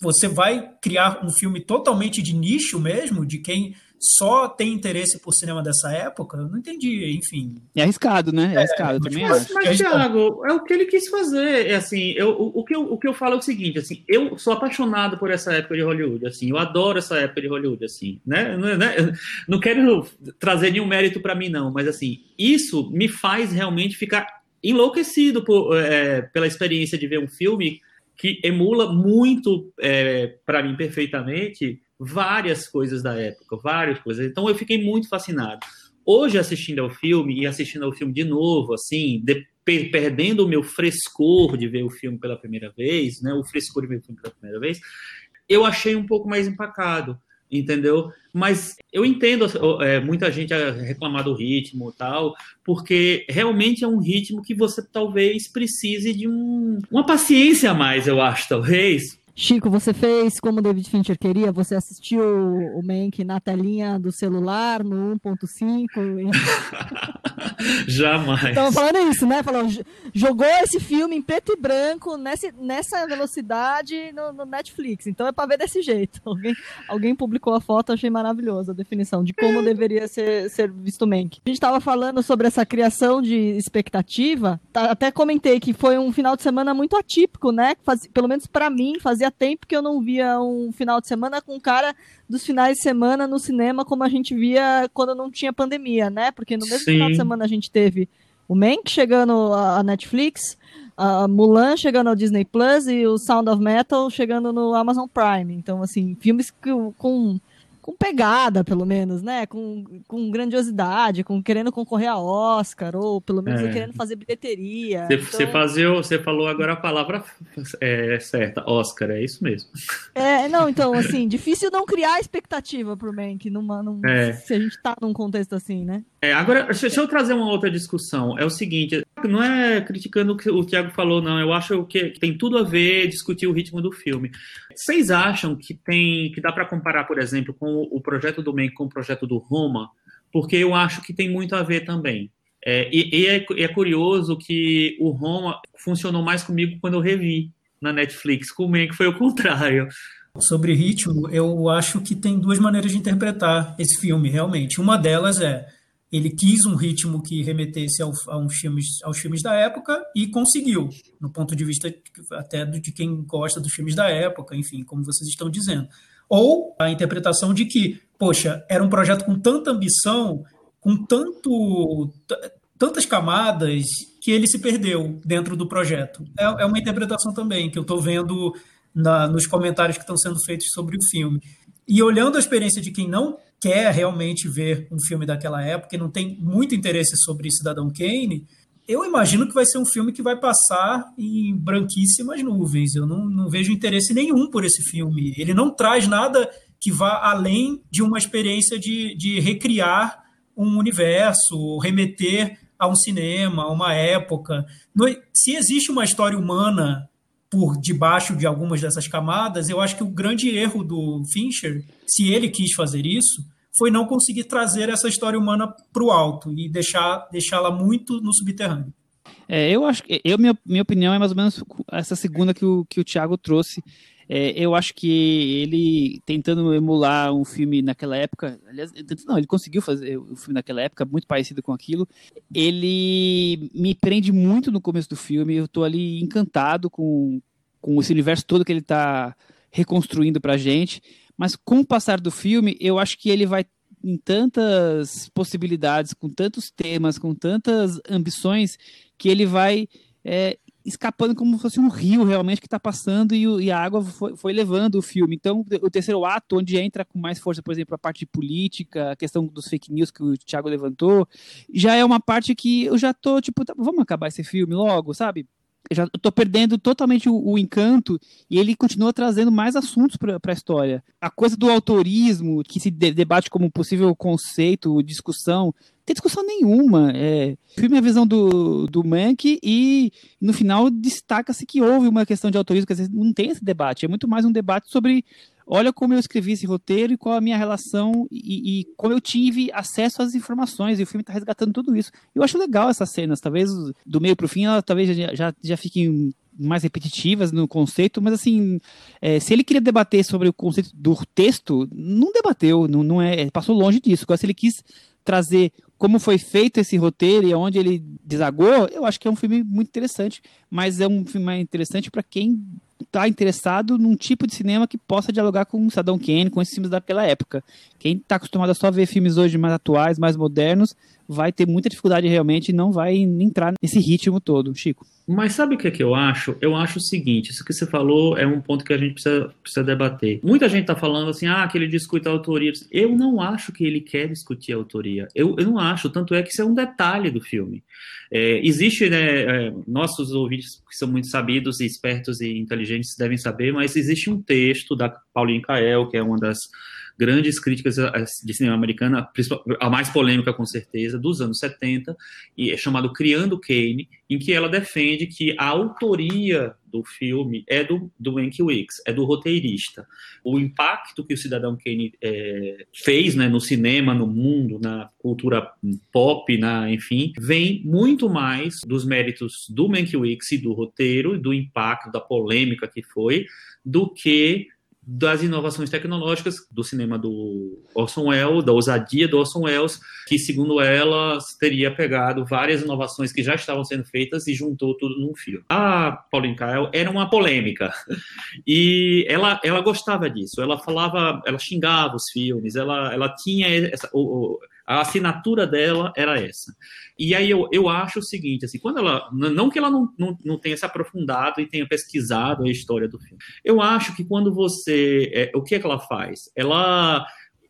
você vai criar um filme totalmente de nicho mesmo, de quem só tem interesse por cinema dessa época? Eu não entendi, enfim. É arriscado, né? É, arriscado, é, também mas, acho. Mas, é Thiago, é o que ele quis fazer. É assim, eu, o, o, que eu, o que eu falo é o seguinte, assim, eu sou apaixonado por essa época de Hollywood, assim, eu adoro essa época de Hollywood, assim, né? Não, né? não quero trazer nenhum mérito para mim, não, mas assim, isso me faz realmente ficar enlouquecido por, é, pela experiência de ver um filme que emula muito, é, para mim, perfeitamente, várias coisas da época, várias coisas. Então eu fiquei muito fascinado. Hoje, assistindo ao filme e assistindo ao filme de novo, assim, de, perdendo o meu frescor de ver o filme pela primeira vez, né, o frescor de ver o filme pela primeira vez, eu achei um pouco mais empacado, entendeu? Mas eu entendo é, muita gente reclamar do ritmo e tal, porque realmente é um ritmo que você talvez precise de um, uma paciência a mais, eu acho, talvez, Chico, você fez como o David Fincher queria? Você assistiu o Mank na telinha do celular, no 1.5? Jamais. Estamos falando isso, né? Falando, jogou esse filme em preto e branco, nessa, nessa velocidade no, no Netflix. Então é para ver desse jeito. Alguém, alguém publicou a foto, achei maravilhosa a definição de como deveria ser, ser visto Mank. A gente estava falando sobre essa criação de expectativa. Tá, até comentei que foi um final de semana muito atípico, né? Faz, pelo menos para mim, fazia fazia tempo que eu não via um final de semana com cara dos finais de semana no cinema como a gente via quando não tinha pandemia, né? Porque no mesmo Sim. final de semana a gente teve o Mank chegando à Netflix, a Mulan chegando ao Disney Plus e o Sound of Metal chegando no Amazon Prime. Então, assim, filmes com com pegada, pelo menos, né? Com, com grandiosidade, com querendo concorrer a Oscar, ou pelo menos é. querendo fazer bilheteria. Você, então... fazer, você falou agora a palavra é, certa, Oscar, é isso mesmo. É, não, então, assim, difícil não criar expectativa pro Mank numa, num, é. se a gente tá num contexto assim, né? É, agora, deixa eu trazer uma outra discussão. É o seguinte, não é criticando o que o Thiago falou, não. Eu acho que tem tudo a ver discutir o ritmo do filme. Vocês acham que tem que dá para comparar, por exemplo, com o projeto do Mank com o projeto do Roma? Porque eu acho que tem muito a ver também. É, e, e é, é, curioso que o Roma funcionou mais comigo quando eu revi na Netflix. Com o Mank foi o contrário. Sobre ritmo, eu acho que tem duas maneiras de interpretar esse filme, realmente. Uma delas é ele quis um ritmo que remetesse ao, a uns filmes, aos filmes da época e conseguiu, no ponto de vista até de quem gosta dos filmes da época, enfim, como vocês estão dizendo. Ou a interpretação de que, poxa, era um projeto com tanta ambição, com tanto tantas camadas que ele se perdeu dentro do projeto. É, é uma interpretação também que eu estou vendo na, nos comentários que estão sendo feitos sobre o filme. E olhando a experiência de quem não quer realmente ver um filme daquela época e não tem muito interesse sobre Cidadão Kane, eu imagino que vai ser um filme que vai passar em branquíssimas nuvens. Eu não, não vejo interesse nenhum por esse filme. Ele não traz nada que vá além de uma experiência de, de recriar um universo, remeter a um cinema, a uma época. Se existe uma história humana por debaixo de algumas dessas camadas, eu acho que o grande erro do Fincher, se ele quis fazer isso, foi não conseguir trazer essa história humana para o alto e deixar deixá-la muito no subterrâneo. É, eu acho eu minha, minha opinião é mais ou menos essa segunda que o que o Thiago trouxe. É, eu acho que ele tentando emular um filme naquela época, aliás, não, ele conseguiu fazer o um filme naquela época muito parecido com aquilo. Ele me prende muito no começo do filme. Eu estou ali encantado com, com esse universo todo que ele está reconstruindo para gente. Mas com o passar do filme, eu acho que ele vai em tantas possibilidades, com tantos temas, com tantas ambições, que ele vai é, escapando como se fosse um rio realmente que está passando e, e, a água foi, foi, levando o filme. Então, o terceiro ato, onde entra com mais força, por exemplo, a parte de política, a questão dos fake news que o Thiago levantou, já é uma parte que eu já tô, tipo, tá, vamos acabar esse filme logo, sabe? Eu já estou perdendo totalmente o, o, encanto e ele continua trazendo mais assuntos para a história. A coisa do autorismo, que se de, debate como possível conceito, discussão, tem discussão nenhuma. É, filme a visão do, do Mank e no final destaca-se que houve uma questão de autorismo, quer dizer, não tem esse debate, é muito mais um debate sobre olha como eu escrevi esse roteiro e qual a minha relação e, e como eu tive acesso às informações. E o filme está resgatando tudo isso. Eu acho legal essas cenas. Talvez do meio para o fim, ela talvez já, já, já fiquem mais repetitivas no conceito, mas assim, é, se ele queria debater sobre o conceito do texto, não debateu, não, não é, passou longe disso. Agora, se ele quis trazer como foi feito esse roteiro e aonde ele desagou, eu acho que é um filme muito interessante, mas é um filme mais interessante para quem está interessado num tipo de cinema que possa dialogar com o Saddam Kane, com esses filmes daquela época. Quem está acostumado a só ver filmes hoje mais atuais, mais modernos, vai ter muita dificuldade realmente e não vai entrar nesse ritmo todo, Chico. Mas sabe o que, é que eu acho? Eu acho o seguinte: isso que você falou é um ponto que a gente precisa, precisa debater. Muita gente está falando assim, ah, que ele discute a autoria. Eu não acho que ele quer discutir a autoria. Eu, eu não acho, tanto é que isso é um detalhe do filme. É, existe, né, é, nossos ouvintes que são muito sabidos e espertos e inteligentes devem saber, mas existe um texto da Pauline Kael, que é uma das grandes críticas de cinema americana, a mais polêmica com certeza, dos anos 70, e é chamado Criando Kane, em que ela defende que a autoria do filme é do, do Mankiewicz, é do roteirista. O impacto que o Cidadão Kane é, fez né, no cinema, no mundo, na cultura pop, na, enfim, vem muito mais dos méritos do Mankiewicz e do roteiro, do impacto, da polêmica que foi, do que das inovações tecnológicas do cinema do Orson Welles, da ousadia do Orson Welles, que segundo ela teria pegado várias inovações que já estavam sendo feitas e juntou tudo num filme. A Pauline Kael era uma polêmica e ela, ela gostava disso. Ela falava, ela xingava os filmes, ela, ela tinha essa, a assinatura dela era essa. E aí eu, eu acho o seguinte, assim, quando ela. Não que ela não, não, não tenha se aprofundado e tenha pesquisado a história do filme. Eu acho que quando você. É, o que é que ela faz? Ela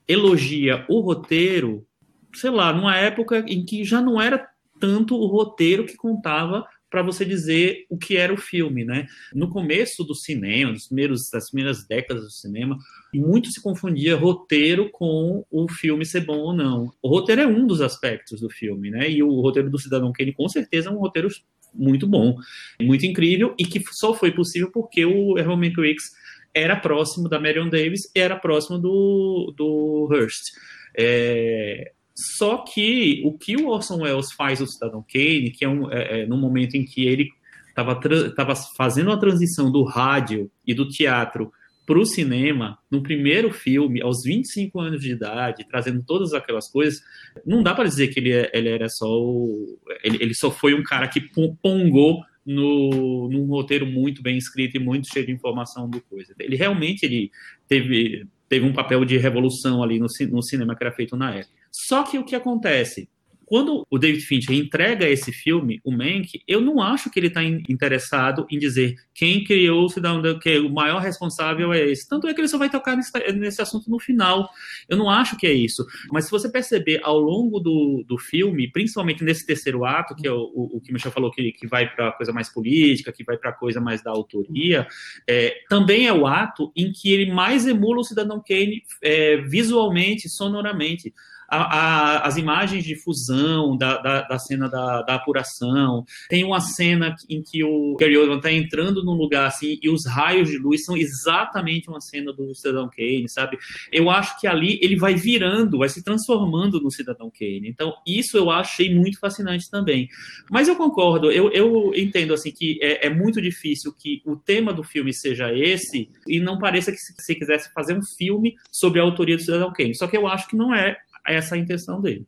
elogia o roteiro, sei lá, numa época em que já não era tanto o roteiro que contava para você dizer o que era o filme, né? No começo do cinema, nos primeiros, das primeiras décadas do cinema, muito se confundia roteiro com o filme ser bom ou não. O roteiro é um dos aspectos do filme, né? E o roteiro do Cidadão Kane, com certeza, é um roteiro muito bom, muito incrível e que só foi possível porque o Herman Mankiewicz era próximo da Marion Davis e era próximo do, do Hearst. É, só que o que o Orson Welles faz no Cidadão Kane, que é, um, é, é no momento em que ele estava fazendo a transição do rádio e do teatro para o cinema, no primeiro filme, aos 25 anos de idade, trazendo todas aquelas coisas, não dá para dizer que ele, é, ele era só o, ele, ele, só foi um cara que pongou no, num roteiro muito bem escrito e muito cheio de informação do coisa. Ele realmente ele teve, teve um papel de revolução ali no, no cinema que era feito na época. Só que o que acontece? Quando o David Fincher entrega esse filme, o Mank, eu não acho que ele está interessado em dizer quem criou o Cidadão, que o maior responsável é esse. Tanto é que ele só vai tocar nesse, assunto no final. Eu não acho que é isso. Mas se você perceber ao longo do, do filme, principalmente nesse terceiro ato, que é o, o, o que o Michel falou que, que vai para coisa mais política, que vai para coisa mais da autoria, é, também é o ato em que ele mais emula o Cidadão Kane é, visualmente, sonoramente a, a, as imagens de fusão da, da, da cena da, da, apuração. Tem uma cena em que o Gary Oldman está entrando num lugar assim e os raios de luz são exatamente uma cena do Cidadão Kane, sabe? Eu acho que ali ele vai virando, vai se transformando no Cidadão Kane. Então, isso eu achei muito fascinante também. Mas eu concordo, eu, eu entendo assim que é, é muito difícil que o tema do filme seja esse e não pareça que se, se quisesse fazer um filme sobre a autoria do Cidadão Kane. Só que eu acho que não é essa a intenção dele.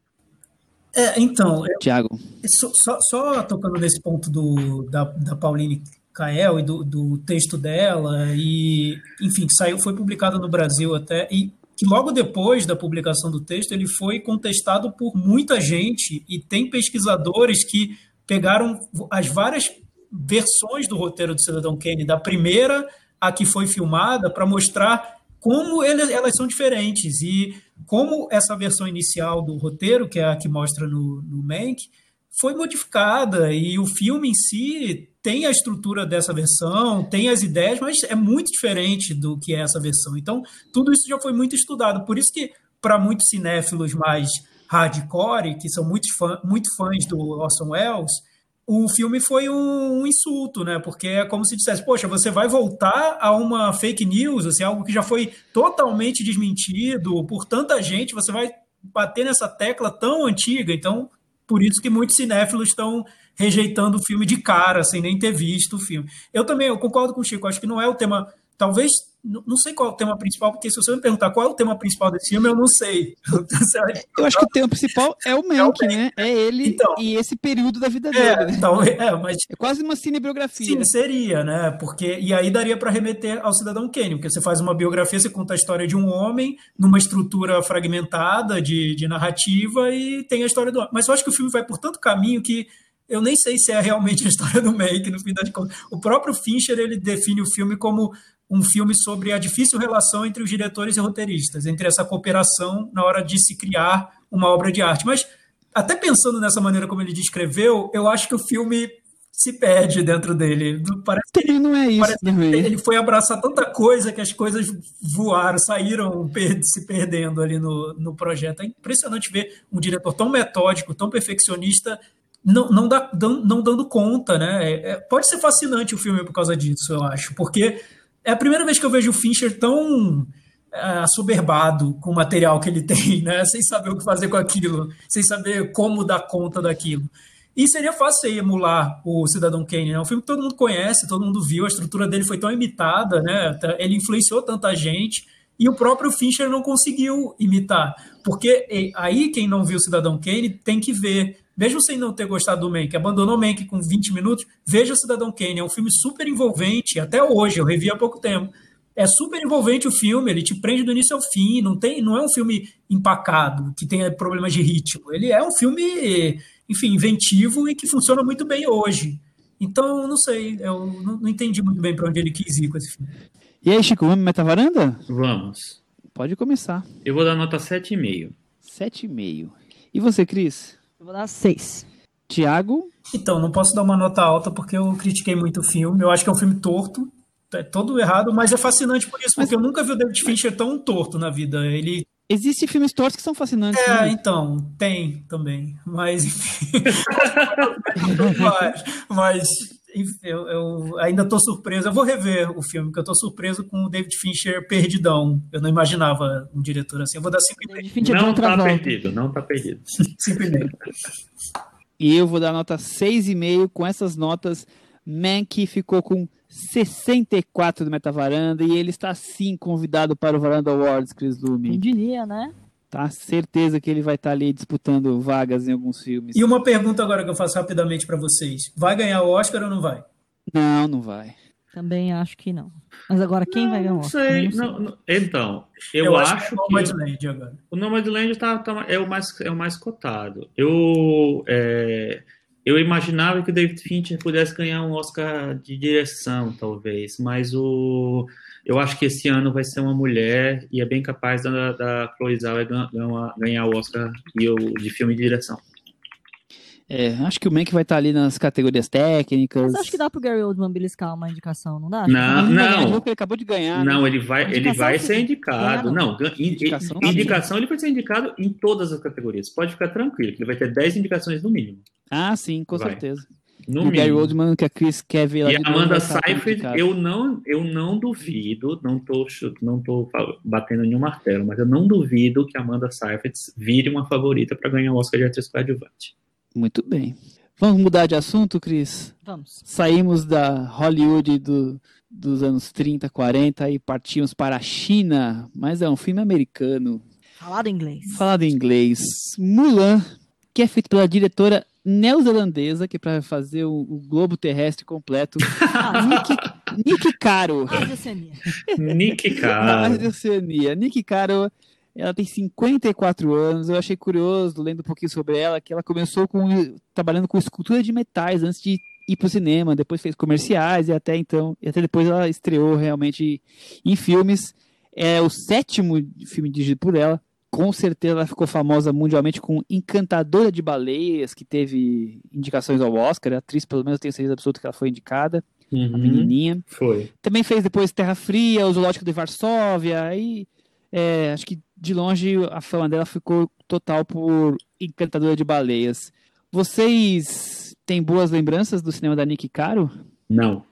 É, então, eu, Tiago. Só, só, só, tocando nesse ponto do, da, da Pauline Kael e do, do, texto dela, e enfim, que saiu, foi publicado no Brasil até, e que logo depois da publicação do texto ele foi contestado por muita gente, e tem pesquisadores que pegaram as várias versões do roteiro do Cidadão Kane, da primeira a que foi filmada, para mostrar como ele, elas são diferentes e como essa versão inicial do roteiro, que é a que mostra no, no Mank, foi modificada e o filme em si tem a estrutura dessa versão, tem as ideias, mas é muito diferente do que é essa versão. Então, tudo isso já foi muito estudado. Por isso que, para muitos cinéfilos mais hardcore, que são muito, fã, muito fãs do Orson Welles, o filme foi um, um, insulto, né? Porque é como se dissesse, poxa, você vai voltar a uma fake news, assim, algo que já foi totalmente desmentido por tanta gente, você vai bater nessa tecla tão antiga. Então, por isso que muitos cinéfilos estão rejeitando o filme de cara, sem nem ter visto o filme. Eu também eu concordo com o Chico, acho que não é o tema. Talvez não sei qual é o tema principal, porque se você me perguntar qual é o tema principal desse filme, eu não sei. Eu acho que o tema principal é o Mank, é né? É ele então, e esse período da vida é, dele. Né? Então, é, mas, é quase uma cinebiografia. Sim, seria, né? Porque, e aí daria para remeter ao Cidadão Kane, porque você faz uma biografia, você conta a história de um homem numa estrutura fragmentada de, de narrativa e tem a história do homem. Mas eu acho que o filme vai por tanto caminho que eu nem sei se é realmente a história do Mank, no fim das contas. O próprio Fincher, ele define o filme como um filme sobre a difícil relação entre os diretores e roteiristas, entre essa cooperação na hora de se criar uma obra de arte. Mas, até pensando nessa maneira como ele descreveu, eu acho que o filme se perde dentro dele. Parece que ele não é isso também. Ele foi abraçar tanta coisa que as coisas voaram, saíram se perdendo ali no, no projeto. É impressionante ver um diretor tão metódico, tão perfeccionista, não, não, dá, não dando conta, né? É, é, pode ser fascinante o filme por causa disso, eu acho, porque é a primeira vez que eu vejo o Fincher tão é, assoberbado com o material que ele tem, né? Sem saber o que fazer com aquilo, sem saber como dar conta daquilo. E seria fácil emular o Cidadão Kane, né? Um filme que todo mundo conhece, todo mundo viu, a estrutura dele foi tão imitada, né? Ele influenciou tanta gente e o próprio Fincher não conseguiu imitar. Porque aí quem não viu o Cidadão Kane tem que ver mesmo sem não ter gostado do Mank, abandonou Mank com 20 minutos, veja o Cidadão Kane, é um filme super envolvente, até hoje, eu revi há pouco tempo. É super envolvente o filme, ele te prende do início ao fim, não, tem, não é um filme empacado, que tenha problemas de ritmo. Ele é um filme, enfim, inventivo e que funciona muito bem hoje. Então, não sei, eu não, não entendi muito bem para onde ele quis ir com esse filme. E aí, Chico, vamos metavaranda? Vamos. Pode começar. Eu vou dar nota 7,5. 7,5. E você, Cris? Eu vou dar seis. Tiago? Então, não posso dar uma nota alta porque eu critiquei muito o filme. Eu acho que é um filme torto, é todo errado, mas é fascinante por isso, porque mas... eu nunca vi o David Fincher tão torto na vida. Ele Existem filmes tortos que são fascinantes. É, né? então, tem também. Mas, enfim. mas, mas eu, eu ainda estou surpreso. Eu vou rever o filme, porque eu estou surpreso com o David Fincher perdidão. Eu não imaginava um diretor assim. Eu vou dar 5,5. Não está perdido, não está perdido. 5,5. e eu vou dar nota 6,5 com essas notas. Mank ficou com 64 do Metavaranda e ele está sim convidado para o Varanda Awards, Chris Lume. Quem diria, né? Tá certeza que ele vai estar tá ali disputando vagas em alguns filmes. E uma pergunta agora que eu faço rapidamente para vocês: vai ganhar o Oscar ou não vai? Não, não vai. Também acho que não. Mas agora quem não, vai ganhar o Oscar? Sei. Não, não, então, eu, eu acho, acho que, o Nomadland agora. O Nomadland tá, tá, é, o mais, é o mais cotado. Eu, é, eu imaginava que o David Fincher pudesse ganhar um Oscar de direção, talvez, mas o eu acho que esse ano vai ser uma mulher e é bem capaz da, da Chloe Zhao ganhar, ganhar o Oscar de filme de direção. É, acho que o Mank vai estar ali nas categorias técnicas. Mas acho que dá pro Gary Oldman beliscar uma indicação, não dá? Não, não. Ele acabou de ganhar. Não, né? ele vai, ele vai ser indicado. Não, indicação, indicação ele vai ser indicado em todas as categorias. Pode ficar tranquilo, que ele vai ter 10 indicações no mínimo. Ah, sim, com vai. certeza. No o Gary Oldman, que a Chris quer ver lá E a Amanda Seyfried, eu não, eu não duvido, não tô, não tô batendo nenhum martelo, mas eu não duvido que a Amanda Seyfried vire uma favorita para ganhar o Oscar de atriz coadjuvante. Muito bem. Vamos mudar de assunto, Cris? Vamos. Saímos da Hollywood do, dos anos 30, 40 e partimos para a China, mas é um filme americano. Falado em inglês. Falado em inglês. Mulan, que é feito pela diretora neozelandesa, que é para fazer o, o, globo terrestre completo. Nick, Nick Caro. Nick Caro. Nick Caro, ela tem 54 anos. Eu achei curioso, lendo um pouquinho sobre ela, que ela começou com, trabalhando com escultura de metais antes de ir para o cinema. Depois fez comerciais e até então, e até depois ela estreou realmente em filmes. É o sétimo filme dirigido por ela com certeza ela ficou famosa mundialmente com Encantadora de Baleias, que teve indicações ao Oscar. A atriz, pelo menos, tenho certeza absoluta que ela foi indicada. Uhum, a menininha. Foi. Também fez depois Terra Fria, O Zoológico de Varsóvia. Aí, é, acho que de longe a fama dela ficou total por Encantadora de Baleias. Vocês têm boas lembranças do cinema da Nick Caro? Não.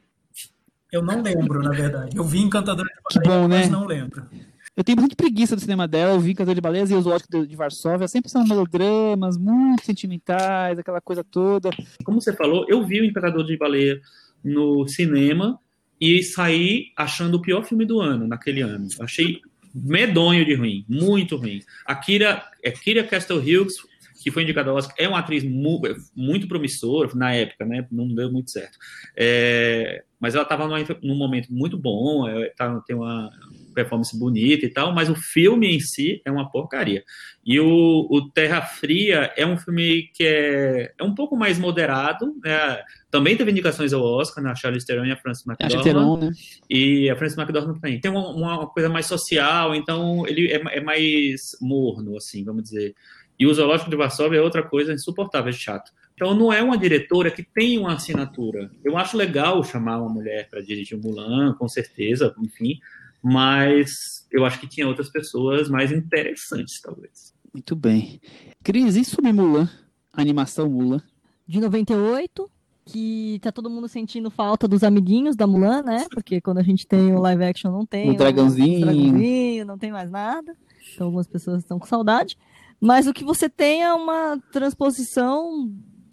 Eu não lembro, na verdade. Eu vi Encantadora de Baleias, bom, né? mas não lembro. Eu tenho muita preguiça do cinema dela. Eu vi Cantor de Baleias e o Zoológico de Varsóvia. Sempre são melodramas, muito sentimentais, aquela coisa toda. Como você falou, eu vi o Imperador de Baleia no cinema e saí achando o pior filme do ano, naquele ano. Achei medonho de ruim, muito ruim. A Kira, é Kira Castle Hughes que foi indicada ao Oscar, é uma atriz mu muito promissora na época, né? Não deu muito certo. É, mas ela estava num momento muito bom, é, tá, tem uma performance bonita e tal, mas o filme em si é uma porcaria. E o, o Terra Fria é um filme que é, é um pouco mais moderado, né? Também teve indicações ao Oscar, na né? Charlize Theron e a Frances McDormand. Theron, né? E a Frances McDormand também. Tem uma, uma, coisa mais social, então ele é, é mais morno, assim, vamos dizer. E o Zoológico de Varsóvia é outra coisa insuportável, é chato. Então não é uma diretora que tem uma assinatura. Eu acho legal chamar uma mulher para dirigir o Mulan, com certeza, enfim, mas eu acho que tinha outras pessoas mais interessantes, talvez. Muito bem. Cris, e sobre Mulan? A animação Mulan? De 98, que tá todo mundo sentindo falta dos amiguinhos da Mulan, né? Porque quando a gente tem o live action não tem o dragãozinho, o dragãozinho não tem mais nada. Então algumas pessoas estão com saudade. Mas o que você tem é uma transposição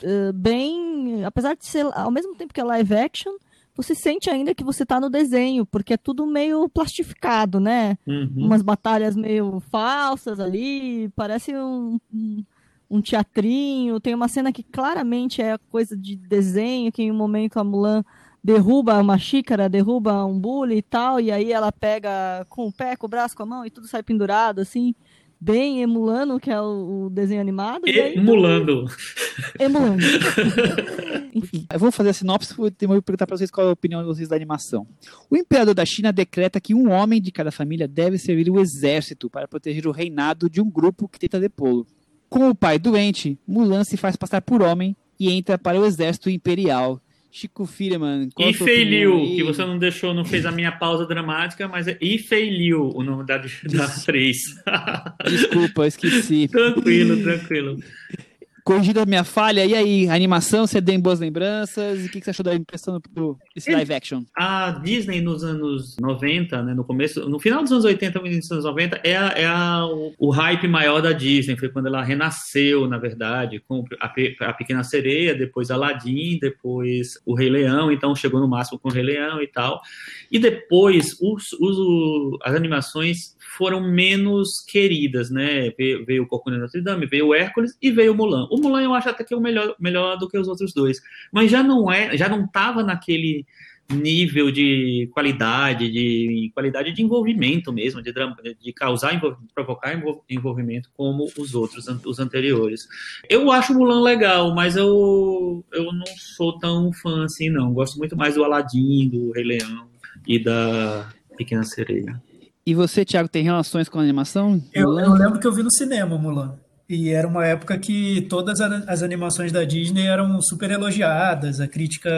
uh, bem. Apesar de ser ao mesmo tempo que é live action, você sente ainda que você está no desenho, porque é tudo meio plastificado, né? Uhum. Umas batalhas meio falsas ali, parece um, um, um, teatrinho. Tem uma cena que claramente é coisa de desenho, que em um momento a Mulan derruba uma xícara, derruba um bule e tal, e aí ela pega com o pé, com o braço, com a mão, e tudo sai pendurado, assim bem emulando, que é o, o desenho animado. Emulando. Emulando. Enfim. Eu vou fazer a sinopse e vou perguntar para vocês qual é a opinião de vocês da animação. O imperador da China decreta que um homem de cada família deve servir o exército para proteger o reinado de um grupo que tenta depô-lo. Com o pai doente, Mulan se faz passar por homem e entra para o exército imperial Chico Firman. E Feiliu, que você não deixou, não fez a minha pausa dramática, mas é Ifeiliu o nome da, da atriz. Desculpa, esqueci. tranquilo, tranquilo corrigida a minha falha, e aí, animação, você tem boas lembranças? E o que, você achou da impressão do esse live action? A Disney nos anos 90, né, no começo, no final dos anos 80, início dos anos 90, é, a, é a, o, o, hype maior da Disney, foi quando ela renasceu, na verdade, com a, a Pequena Sereia, depois Aladdin, depois o Rei Leão, então chegou no máximo com o Rei Leão e tal. E depois, os, os, as animações foram menos queridas, né? Veio, veio o Corcunda Notre Dame, veio o Hércules e veio o Mulan. O Mulan eu acho até que é o melhor, melhor do que os outros dois, mas já não é, já não estava naquele nível de qualidade, de qualidade de envolvimento mesmo, de, de causar, provocar envolvimento como os outros, os anteriores. Eu acho o Mulan legal, mas eu, eu não sou tão fã assim, não. Gosto muito mais do Aladdin, do Rei Leão e da Pequena Sereia. E você, Thiago, tem relações com a animação? Eu, eu, lembro que eu vi no cinema Mulan. E era uma época que todas as animações da Disney eram super elogiadas, a crítica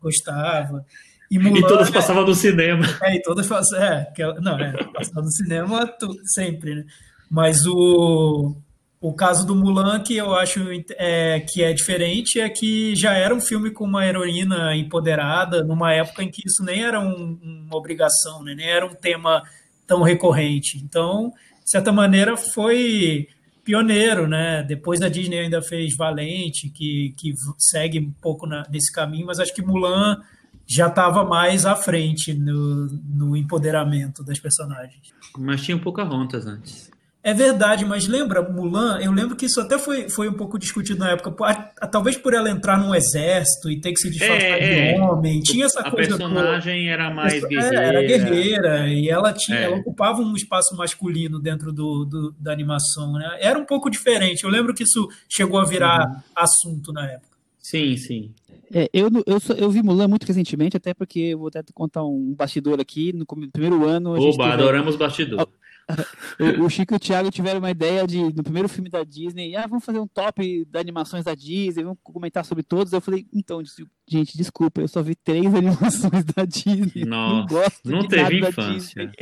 gostava. E, Mulan, e todas passavam no cinema. É, e todas passavam. É, não, é, passava no cinema tu, sempre, né? Mas o, o caso do Mulan, que eu acho é, que é diferente, é que já era um filme com uma heroína empoderada, numa época em que isso nem era um, uma obrigação, né? nem era um tema tão recorrente. Então, de certa maneira, foi pioneiro, né? Depois a Disney ainda fez Valente, que, que segue um pouco na, nesse caminho, mas acho que Mulan já estava mais à frente no, no empoderamento das personagens. Mas tinha Pocahontas antes. É verdade, mas lembra, Mulan, eu lembro que isso até foi, foi um pouco discutido na época, a, a, talvez por ela entrar num exército e ter que se disfarçar é, de é. homem, tinha essa a coisa... A personagem era mais guerreira. É, era guerreira, e ela, tinha, é. ela ocupava um espaço masculino dentro do, do, da animação, né? Era um pouco diferente, eu lembro que isso chegou a virar uhum. assunto na época. Sim, sim. É, eu, eu, eu vi Mulan muito recentemente, até porque eu vou até contar um bastidor aqui. No primeiro ano. Oba, adoramos bastidor o, o, Chico e o Thiago tiveram uma ideia de, no primeiro filme da Disney, ah, vamos fazer um top de animações da Disney, vamos comentar sobre todos. Eu falei, então, gente, desculpa, eu só vi três animações da Disney. Nossa, não gosto não de teve infância.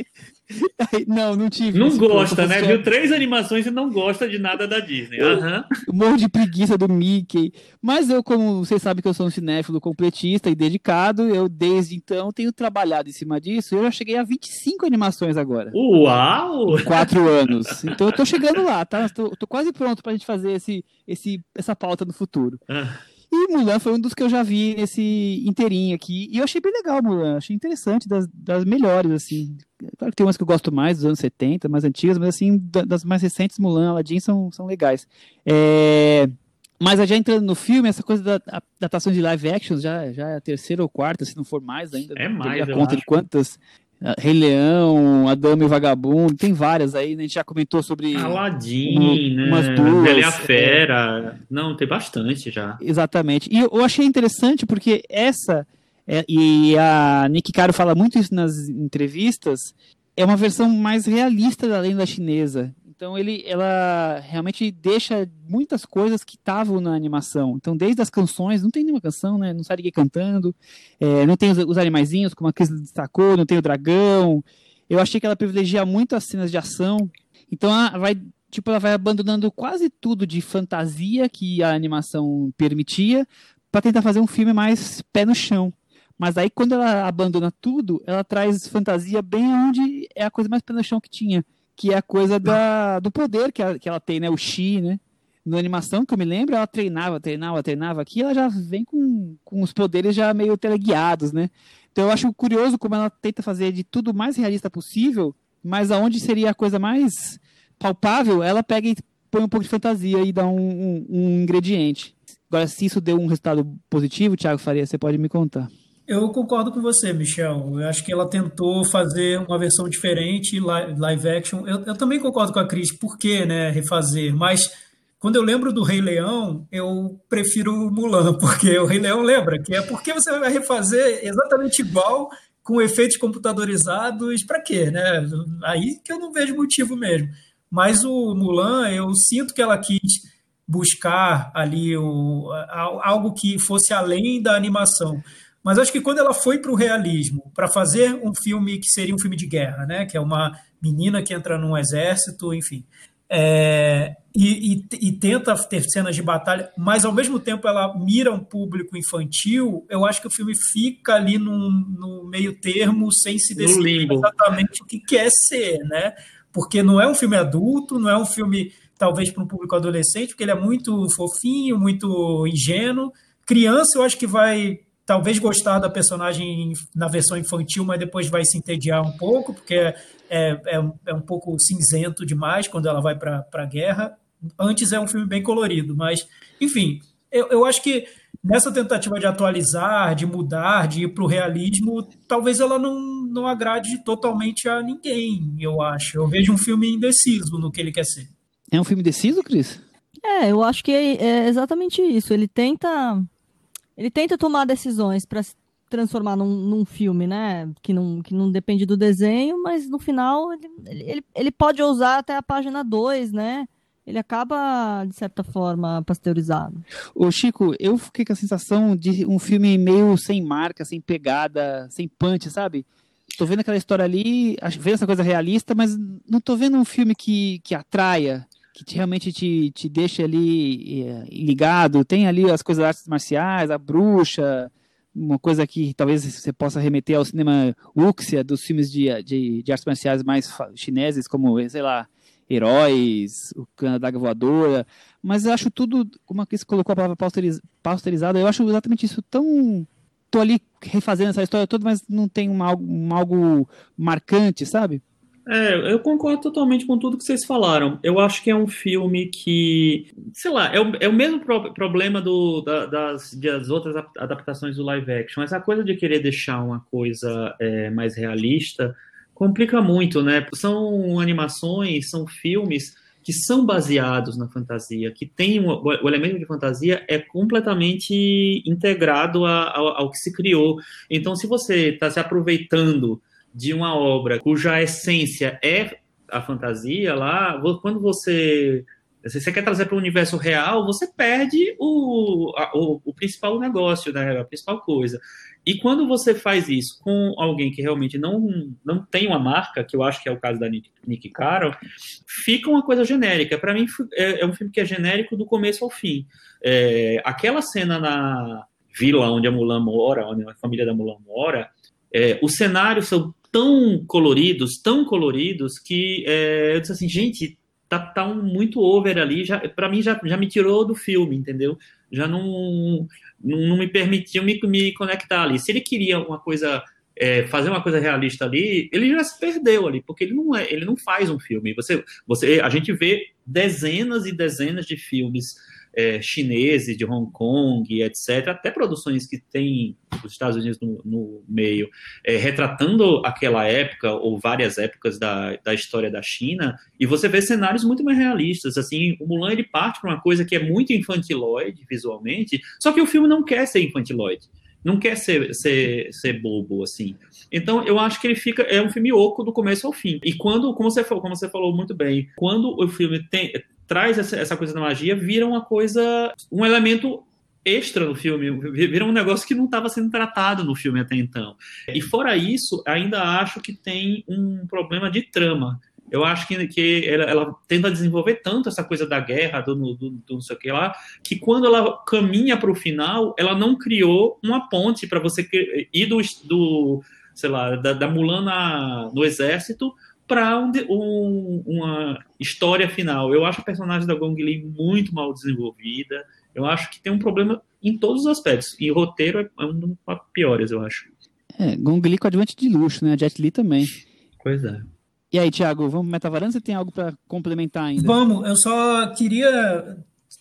Não, não tive. Não gosta, né? Viu três animações e não gosta de nada da Disney. Uhum. Um monte de preguiça do Mickey. Mas eu, como vocês sabem que eu sou um cinéfilo completista e dedicado, eu desde então tenho trabalhado em cima disso. Eu já cheguei a 25 animações agora. Uau! Em quatro anos. Então eu tô chegando lá, tá? Tô, tô quase pronto pra gente fazer esse, esse, essa pauta no futuro. Ah. E Mulan foi um dos que eu já vi nesse inteirinho aqui. E eu achei bem legal Mulan. Achei interessante, das, das melhores, assim. Claro que tem umas que eu gosto mais, dos anos 70, mais antigas, mas assim, das mais recentes, Mulan, Aladdin, são, são legais. É... Mas já entrando no filme, essa coisa da adaptação de live action já, já é a terceira ou quarta, se não for mais ainda. É mais, a conta acho. de quantas. Rei Leão, A Dama e o Vagabundo, tem várias aí, né? A gente já comentou sobre. Aladdin, um, né? Umas duas. Bela e a Fera. É... Não, tem bastante já. Exatamente. E eu achei interessante porque essa. É, e a Nick Caro fala muito isso nas entrevistas. É uma versão mais realista da lenda chinesa. Então ele, ela realmente deixa muitas coisas que estavam na animação. Então desde as canções, não tem nenhuma canção, né? Não sai ninguém cantando, é, não tem os, os animaizinhos, como a Cris destacou, não tem o dragão. Eu achei que ela privilegia muito as cenas de ação. Então ela vai, tipo, ela vai abandonando quase tudo de fantasia que a animação permitia para tentar fazer um filme mais pé no chão. Mas aí quando ela abandona tudo, ela traz fantasia bem onde é a coisa mais pé no chão que tinha que é a coisa da, do poder que ela, que ela tem, né? O Xi, né? Na animação, que eu me lembro, ela treinava, treinava, treinava aqui, ela já vem com, com os poderes já meio teleguiados, né? Então eu acho curioso como ela tenta fazer de tudo mais realista possível, mas aonde seria a coisa mais palpável, ela pega e põe um pouco de fantasia e dá um, um, um ingrediente. Agora, se isso deu um resultado positivo, Thiago Faria, você pode me contar. Eu concordo com você, Michel. Eu acho que ela tentou fazer uma versão diferente, live action. Eu, eu também concordo com a Cris, por que né, refazer? Mas quando eu lembro do Rei Leão, eu prefiro Mulan, porque o Rei Leão lembra que é porque você vai refazer exatamente igual, com efeitos computadorizados, para quê? Né? Aí que eu não vejo motivo mesmo. Mas o Mulan, eu sinto que ela quis buscar ali o, algo que fosse além da animação. Mas acho que quando ela foi para o realismo, para fazer um filme que seria um filme de guerra, né? que é uma menina que entra num exército, enfim, é, e, e, e, tenta ter cenas de batalha, mas ao mesmo tempo ela mira um público infantil, eu acho que o filme fica ali no, no meio termo, sem se decidir exatamente o que quer ser, né? Porque não é um filme adulto, não é um filme talvez para um público adolescente, porque ele é muito fofinho, muito ingênuo. Criança, eu acho que vai talvez gostar da personagem na versão infantil, mas depois vai se entediar um pouco, porque é, é, é um pouco cinzento demais quando ela vai para a guerra. Antes é um filme bem colorido, mas, enfim, eu, eu acho que nessa tentativa de atualizar, de mudar, de ir para o realismo, talvez ela não, não agrade totalmente a ninguém, eu acho. Eu vejo um filme indeciso no que ele quer ser. É um filme indeciso, Cris? É, eu acho que é, é exatamente isso. Ele tenta ele tenta tomar decisões para se transformar num, num, filme, né? Que não, que não depende do desenho, mas no final ele, ele, ele pode ousar até a página 2, né? Ele acaba, de certa forma, pasteurizado. Ô, Chico, eu fiquei com a sensação de um filme meio sem marca, sem pegada, sem punch, sabe? Tô vendo aquela história ali, vendo essa coisa realista, mas não tô vendo um filme que, que atraia que te, realmente te, te deixa ali é, ligado. Tem ali as coisas das artes marciais, a bruxa, uma coisa que talvez você possa remeter ao cinema wuxia dos filmes de, de, de artes marciais mais chineses, como, sei lá, Heróis, o Canadá Voadora, mas eu acho tudo, como a Cris colocou a palavra pasteurizada, eu acho exatamente isso tão... Tô ali refazendo essa história toda, mas não tem um, um algo marcante, sabe? É, eu concordo totalmente com tudo que vocês falaram. Eu acho que é um filme que, sei lá, é o, é o mesmo pro, problema do, da, das, das outras adaptações do live action. Essa coisa de querer deixar uma coisa é, mais realista complica muito, né? São animações, são filmes que são baseados na fantasia, que tem um, o elemento de fantasia é completamente integrado a, ao, ao que se criou. Então, se você está se aproveitando de uma obra cuja essência é a fantasia lá, quando você se você quer trazer para o universo real, você perde o, a, o, o, principal negócio, né, a principal coisa. E quando você faz isso com alguém que realmente não, não tem uma marca, que eu acho que é o caso da Nick, Nick Carroll, fica uma coisa genérica. Para mim, é, é, um filme que é genérico do começo ao fim. É, aquela cena na vila onde a Mulan mora, onde a família da Mulan mora, é, os cenários são tão coloridos, tão coloridos, que é, eu disse assim, gente, tá, tá um muito over ali, já, para mim já, já me tirou do filme, entendeu? já não, não, não me permitiam me, me conectar ali. Se ele queria uma coisa é, fazer uma coisa realista ali, ele já se perdeu ali, porque ele não é, ele não faz um filme. Você, você, a gente vê dezenas e dezenas de filmes é, chineses, de Hong Kong, etc., até produções que tem os Estados Unidos no, no meio, é, retratando aquela época ou várias épocas da, da história da China, e você vê cenários muito mais realistas. Assim, o Mulan ele parte para uma coisa que é muito infantiloide visualmente, só que o filme não quer ser infantiloide não quer ser, ser, ser bobo, assim. Então, eu acho que ele fica. É um filme oco do começo ao fim. E quando, como você, como você falou muito bem, quando o filme tem, traz essa, essa coisa da magia, vira uma coisa. um elemento extra no filme, vira um negócio que não estava sendo tratado no filme até então. E fora isso, ainda acho que tem um problema de trama. Eu acho que, que ela, ela, tenta desenvolver tanto essa coisa da guerra, do, do, do não sei o que lá, que quando ela caminha para o final, ela não criou uma ponte para você ir do, do sei lá, da, da Mulan na, no exército para um, um, uma história final. Eu acho a personagem da Gong Li muito mal desenvolvida. Eu acho que tem um problema em todos os aspectos. E o roteiro é um dos piores, eu acho. É, Gong Li com adjuvante de luxo, né? A Jet Li também. Pois é. E aí, Thiago, vamos pro Metavaranda? Você tem algo para complementar ainda? Vamos, eu só queria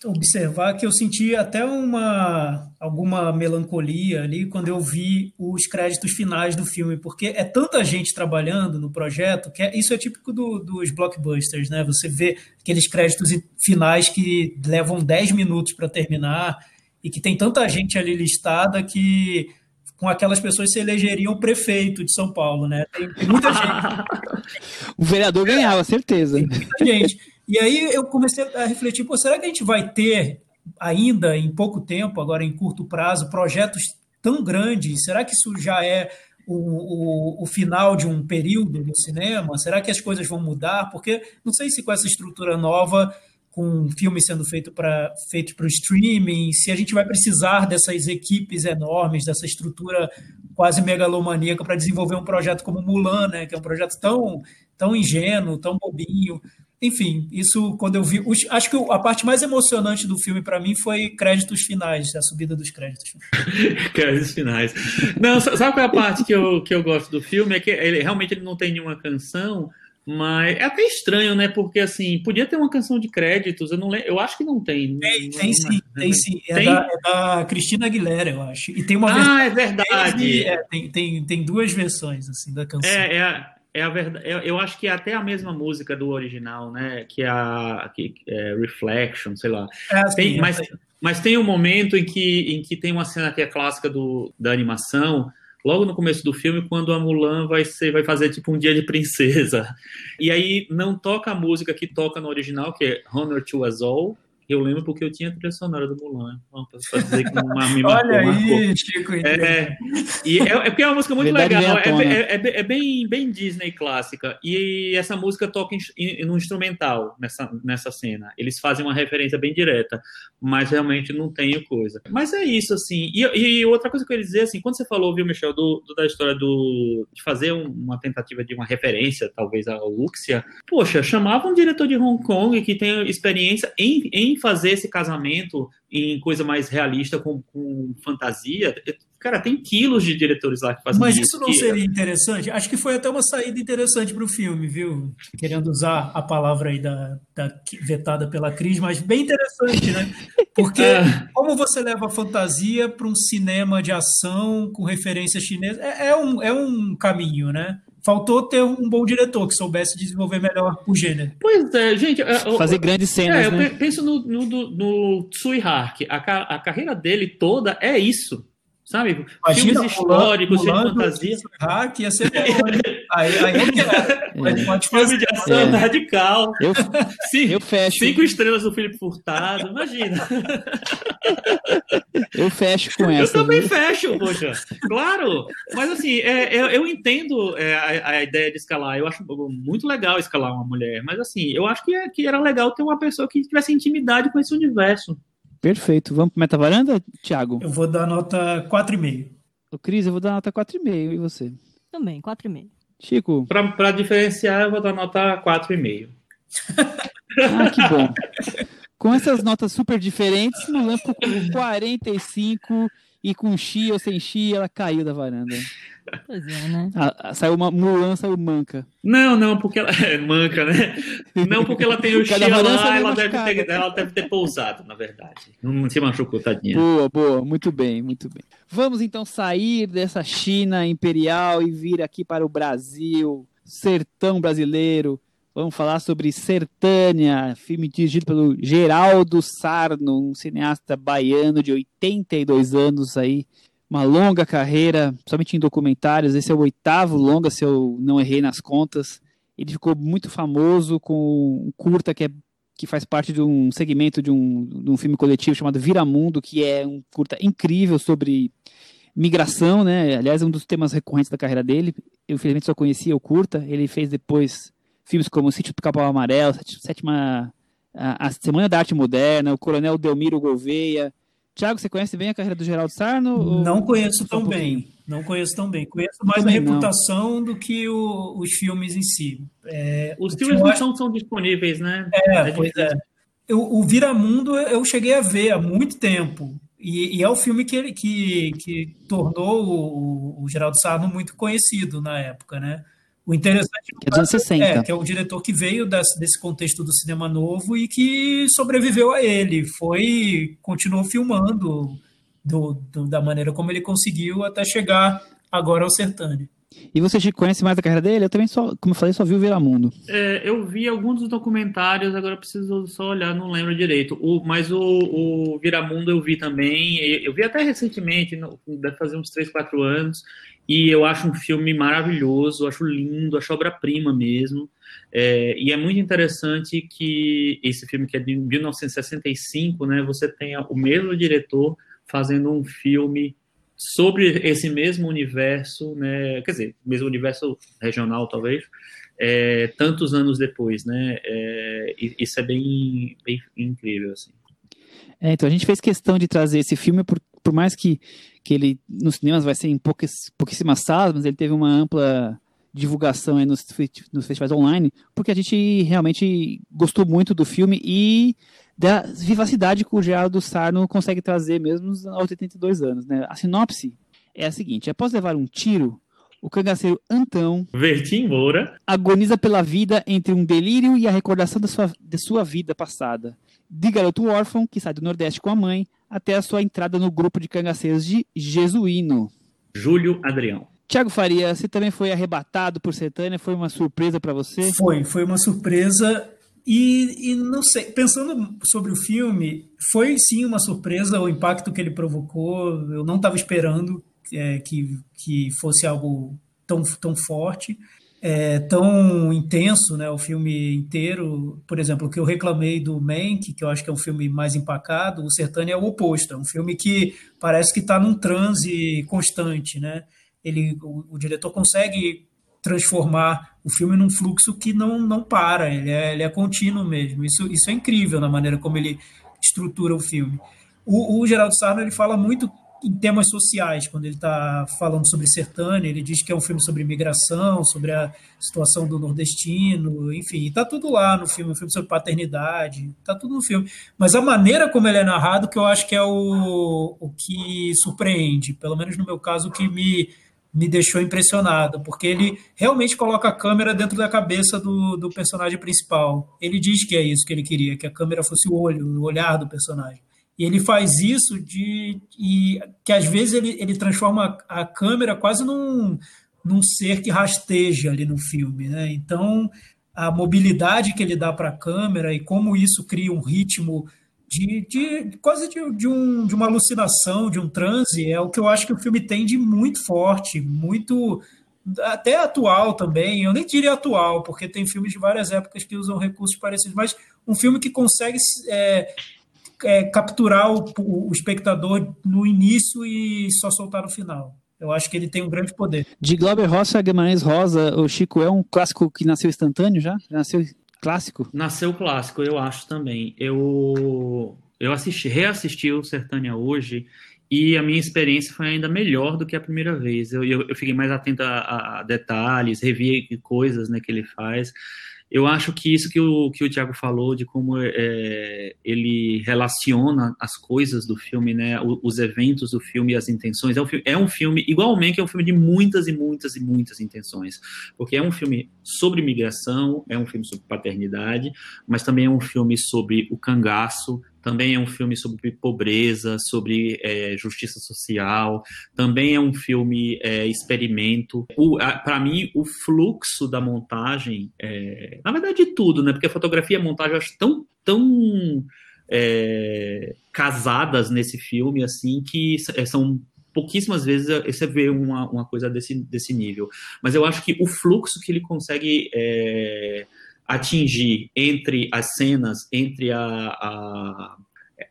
observar que eu senti até uma alguma melancolia ali quando eu vi os créditos finais do filme, porque é tanta gente trabalhando no projeto que é, isso é típico do, dos blockbusters, né? Você vê aqueles créditos finais que levam 10 minutos para terminar e que tem tanta gente ali listada que com aquelas pessoas se elegeriam o prefeito de São Paulo, né? Tem, tem muita gente. o vereador ganhava, certeza. Tem muita gente. E aí eu comecei a refletir, pô, será que a gente vai ter ainda em pouco tempo, agora em curto prazo, projetos tão grandes? Será que isso já é o, o, o, final de um período no cinema? Será que as coisas vão mudar? Porque não sei se com essa estrutura nova, com um filme sendo feito para feito o streaming, se a gente vai precisar dessas equipes enormes, dessa estrutura quase megalomaníaca para desenvolver um projeto como Mulan, né, que é um projeto tão, tão ingênuo, tão bobinho. Enfim, isso quando eu vi. Acho que a parte mais emocionante do filme para mim foi créditos finais, a subida dos créditos. créditos finais. Não, sabe qual é a parte que eu, que eu gosto do filme? É que ele realmente ele não tem nenhuma canção, mas é até estranho, né? Porque assim, podia ter uma canção de créditos, eu não lembro, eu acho que não tem. Tem, tem sim, tem sim. É, tem? Da, é, Da, Cristina Aguilera, eu acho. E tem uma ah. Ah, é verdade. É, tem, tem, tem duas versões assim da canção. É, é é a verdade. Eu acho que é até a mesma música do original, né? Que é a que, é Reflection, sei lá. É assim, tem, mas, mas tem um momento em que, em que tem uma cena que é clássica do, da animação, logo no começo do filme, quando a Mulan vai, ser, vai fazer tipo um dia de princesa. E aí não toca a música que toca no original, que é Honor to Us All, eu lembro porque eu tinha a trilha sonora do Mulan. Pra dizer que uma, me marcou, Olha aí, Chico. É, e é, é porque é uma música muito Verdade legal. É, é, é, é, bem, bem Disney clássica. E essa música toca em, em, no instrumental nessa, nessa cena. Eles fazem uma referência bem direta, mas realmente não tem coisa. Mas é isso, assim. E, e outra coisa que eu queria dizer, assim, quando você falou, viu, Michel, do, do da história do, de fazer um, uma tentativa de uma referência, talvez, à Luxia, poxa, chamava um diretor de Hong Kong que tem experiência em, em fazer esse casamento em coisa mais realista, com, com fantasia. Cara, tem quilos de diretores lá que fazem Mas isso. Mas isso não que... seria interessante? Acho que foi até uma saída interessante para o filme, viu? Querendo usar a palavra aí da, da vetada pela Cris, mas bem interessante, né? Porque é. como você leva a fantasia para um cinema de ação com referência chinesa, é, é, um, é um caminho, né? Faltou ter um bom diretor que soubesse desenvolver melhor o gênero. Pois é, gente. Fazer grandes cenas. É, né? eu penso no, no, no Tsui Hark. A, a carreira dele toda é isso sabe? Imagina, Filmes históricos, de fantasia. Hack ia ser aí, aí eu quero. É. Pode fazer. Filme de ação é. radical. Eu, Sim, eu fecho. Cinco estrelas do Felipe Furtado, imagina. Eu fecho com essa. Eu também viu? fecho, poxa. Claro. Mas assim, é, eu, é, eu, entendo é, a, a, ideia de escalar. Eu acho muito legal escalar uma mulher. Mas assim, eu acho que, é, que era legal ter uma pessoa que tivesse intimidade com esse universo. Perfeito. Vamos para Meta Varanda, Thiago? Eu vou dar nota 4,5. O Cris, eu vou dar nota 4,5. E você? Também, 4,5. Chico? Para diferenciar, eu vou dar nota 4,5. ah, que bom. Com essas notas super diferentes, Mulan ficou com 45 e com chi ou sem chi, ela caiu da varanda. Pois é, né? Ah, saiu uma Mulan, saiu manca. Não, não, porque ela é manca, né? Não porque ela tem o chi Cada balança lá, ela deve, ter, ela deve ter pousado, na verdade. Não se machucou, tadinha. Boa, boa, muito bem, muito bem. Vamos então sair dessa China imperial e vir aqui para o Brasil, sertão brasileiro. Vamos falar sobre Sertânia, filme dirigido pelo Geraldo Sarno, um cineasta baiano de 82 anos aí, uma longa carreira, somente em documentários. Esse é o oitavo longa, se eu não errei nas contas. Ele ficou muito famoso com um curta que é que faz parte de um segmento de um, de um filme coletivo chamado Viramundo, que é um curta incrível sobre migração, né? Aliás, é um dos temas recorrentes da carreira dele. Eu, infelizmente, só conhecia o curta. Ele fez depois filmes como Sítio do Capão Amarelo, Sét- Sétima... A, a Semana da Arte Moderna, o Coronel Delmiro Gouveia. Tiago, você conhece bem a carreira do Geraldo Sarno? ou- Não conheço só um tão bem. Não conheço tão bem. Conheço mais a Também não. reputação do que o- os filmes em si. É, Os o filmes eu não acho- são, são disponíveis, né? É, É pois é. Eu, o Viramundo eu cheguei a ver há muito tempo. E, e é o filme que, ele- que, que tornou o, o Geraldo Sarno muito conhecido na época, né? O interessante Que é dos anos 60. é que é o diretor que veio desse, desse contexto do cinema novo e que sobreviveu a ele. Foi, continuou filmando do, do- da maneira como ele conseguiu até chegar agora ao Sertânia. E você Chico, conhece mais a carreira dele? Eu também só, como eu falei, só vi o Viramundo. É, eu vi alguns dos documentários, agora eu preciso só olhar, não lembro direito. O, mas o, o Viramundo eu vi também. e Eu vi até recentemente, deve fazer uns 3, 4 anos. E eu acho um filme maravilhoso, acho lindo, acho obra-prima mesmo. É, e é muito interessante que esse filme, que é de 1965, né, você tenha o mesmo diretor fazendo um filme sobre esse mesmo universo, né, quer dizer, mesmo universo regional, talvez, é, tantos anos depois, né? É, isso é bem, bem incrível, assim. É, então a gente fez questão de trazer esse filme, por, por mais que, que ele nos cinemas vai ser em poucas, pouquíssimas salas, mas ele teve uma ampla divulgação nos, nos festivais online, porque a gente realmente gostou muito do filme e da vivacidade que o Geraldo Sarno consegue trazer mesmo aos 82 anos. Né? A sinopse é a seguinte: após levar um tiro, o cangaceiro Antão Vertim Moura, agoniza pela vida entre um delírio e a recordação da sua, de sua vida passada. De garoto órfão, que sai do Nordeste com a mãe, até a sua entrada no grupo de cangaceiros de Jesuíno. Júlio Adrião. Tiago Faria, você também foi arrebatado por Sertânia? Foi uma surpresa para você? Foi, foi uma surpresa. E, e não sei, pensando sobre o filme, foi sim uma surpresa o impacto que ele provocou. Eu não estava esperando é, que, que fosse algo tão, tão forte, é, tão intenso, né? O filme inteiro. Por exemplo, o que eu reclamei do Mank, que eu acho que é um filme mais empacado, o Sertânia é o oposto. É um filme que parece que está num transe constante, né? Ele, o, o diretor consegue transformar o filme num fluxo que não, não para, ele é, ele é contínuo mesmo. Isso, isso é incrível na maneira como ele estrutura o filme. O, o Geraldo Sarno ele fala muito em temas sociais, quando ele está falando sobre Sertânia, ele diz que é um filme sobre migração, sobre a situação do nordestino, enfim, está tudo lá no filme, um filme sobre paternidade, está tudo no filme. Mas a maneira como ele é narrado, que eu acho que é o, o que surpreende, pelo menos no meu caso, o que me, me deixou impressionado, porque ele realmente coloca a câmera dentro da cabeça do, do personagem principal. Ele diz que é isso que ele queria, que a câmera fosse o olho, o olhar do personagem. E ele faz isso de e que às vezes ele, ele transforma a câmera quase num, num ser que rasteja ali no filme, né? Então a mobilidade que ele dá para a câmera e como isso cria um ritmo de, de quase de, de, um, de uma alucinação, de um transe, é o que eu acho que o filme tem de muito forte, muito até atual também. Eu nem diria atual, porque tem filmes de várias épocas que usam recursos parecidos, mas um filme que consegue é, é, capturar o, o, espectador no início e só soltar no final. Eu acho que ele tem um grande poder. De Glauber Rocha a Guimarães Rosa, o Chico é um clássico que nasceu instantâneo já? Já nasceu clássico? Nasceu clássico, eu acho também. Eu, eu assisti, reassisti o Sertânia hoje e a minha experiência foi ainda melhor do que a primeira vez. Eu, eu, eu fiquei mais atento a, a, detalhes, revi coisas né, que ele faz. Eu acho que isso que o, que o Tiago falou, de como é, ele relaciona as coisas do filme, né, os eventos do filme e as intenções, é um, é um filme, igualmente, é um filme de muitas e muitas e muitas intenções, porque é um filme sobre migração, é um filme sobre paternidade, mas também é um filme sobre o cangaço, também é um filme sobre pobreza, sobre é, justiça social, também é um filme é, experimento. Para mim, o fluxo da montagem, é, na verdade, tudo, né? Porque a fotografia e a montagem eu acho tão, tão é, casadas nesse filme, assim, que é, são pouquíssimas vezes você vê uma, uma coisa desse, desse nível. Mas eu acho que o fluxo que ele consegue é, atingir entre as cenas, entre a, a,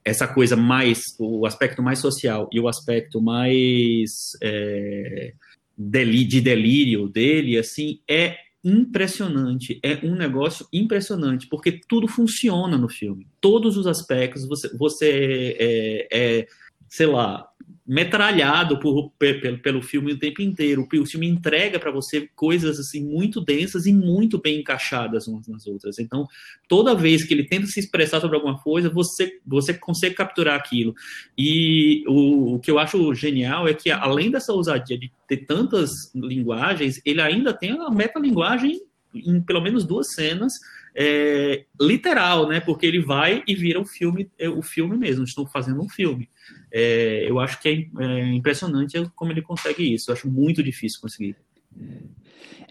essa coisa mais, o aspecto mais social e o aspecto mais é, de delírio dele, assim, é impressionante, é um negócio impressionante, porque tudo funciona no filme, todos os aspectos, você, você é, é sei lá, metralhado por, pelo, pelo filme o tempo inteiro. O filme entrega para você coisas assim muito densas e muito bem encaixadas umas nas outras. Então, toda vez que ele tenta se expressar sobre alguma coisa, você você consegue capturar aquilo. E o, o que eu acho genial é que além dessa ousadia de ter tantas linguagens, ele ainda tem a metalinguagem em pelo menos duas cenas é, literal, né? Porque ele vai e vira o filme, é, o filme mesmo. Estão fazendo um filme. É, eu acho que é, é, impressionante como ele consegue isso. Eu acho muito difícil conseguir.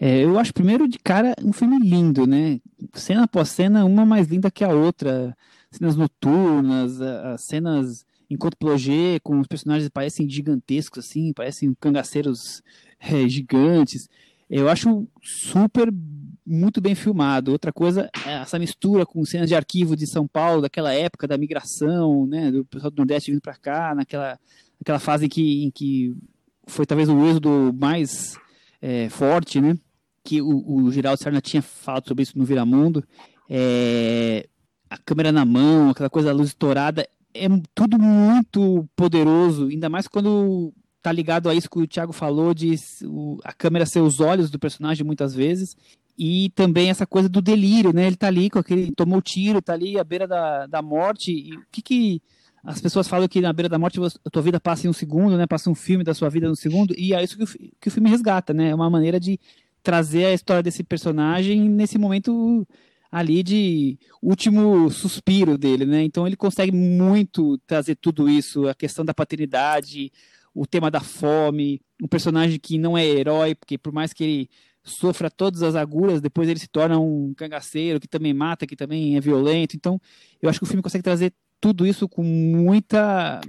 É, eu acho primeiro de cara um filme lindo, né? Cena após cena, uma mais linda que a outra. Cenas noturnas, as cenas enquanto Plogé, com os personagens parecem gigantescos assim, parecem cangaceiros é, gigantes. Eu acho super muito bem filmado. Outra coisa é essa mistura com cenas de arquivo de São Paulo, daquela época da migração, né, do pessoal do Nordeste vindo para cá, naquela, naquela fase em que, em que foi talvez o êxodo mais é, forte, né, que o, o Geraldo Sarna tinha falado sobre isso no Viramundo. É, a câmera na mão, aquela coisa, a luz estourada, é tudo muito poderoso, ainda mais quando tá ligado a isso que o Thiago falou de a câmera ser os olhos do personagem muitas vezes e também essa coisa do delírio, né? Ele tá ali com aquele tomou tiro, tá ali à beira da, da morte e o que que as pessoas falam que na beira da morte a tua vida passa em um segundo, né? Passa um filme da sua vida no segundo e é isso que o, que o filme resgata, né? É uma maneira de trazer a história desse personagem nesse momento ali de último suspiro dele, né? Então ele consegue muito trazer tudo isso, a questão da paternidade, o tema da fome, um personagem que não é herói, porque por mais que ele sofra todas as agulhas, depois ele se torna um cangaceiro que também mata, que também é violento. Então, eu acho que o filme consegue trazer tudo isso com muita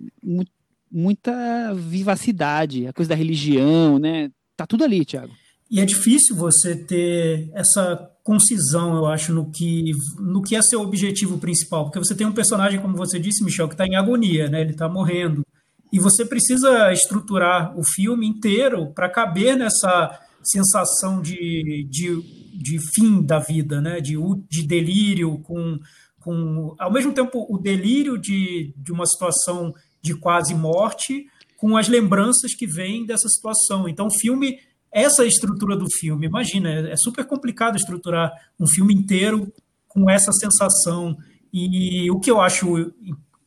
muita vivacidade, a coisa da religião, né? Tá tudo ali, Thiago. E é difícil você ter essa concisão, eu acho, no que, no que é seu objetivo principal. Porque você tem um personagem, como você disse, Michel, que está em agonia, né? Ele está morrendo. E você precisa estruturar o filme inteiro para caber nessa sensação de, de, de fim da vida, né? de, de delírio, com, com ao mesmo tempo o delírio de, de uma situação de quase morte, com as lembranças que vêm dessa situação. Então, o filme, essa é a estrutura do filme. Imagina, é super complicado estruturar um filme inteiro com essa sensação. E o que eu acho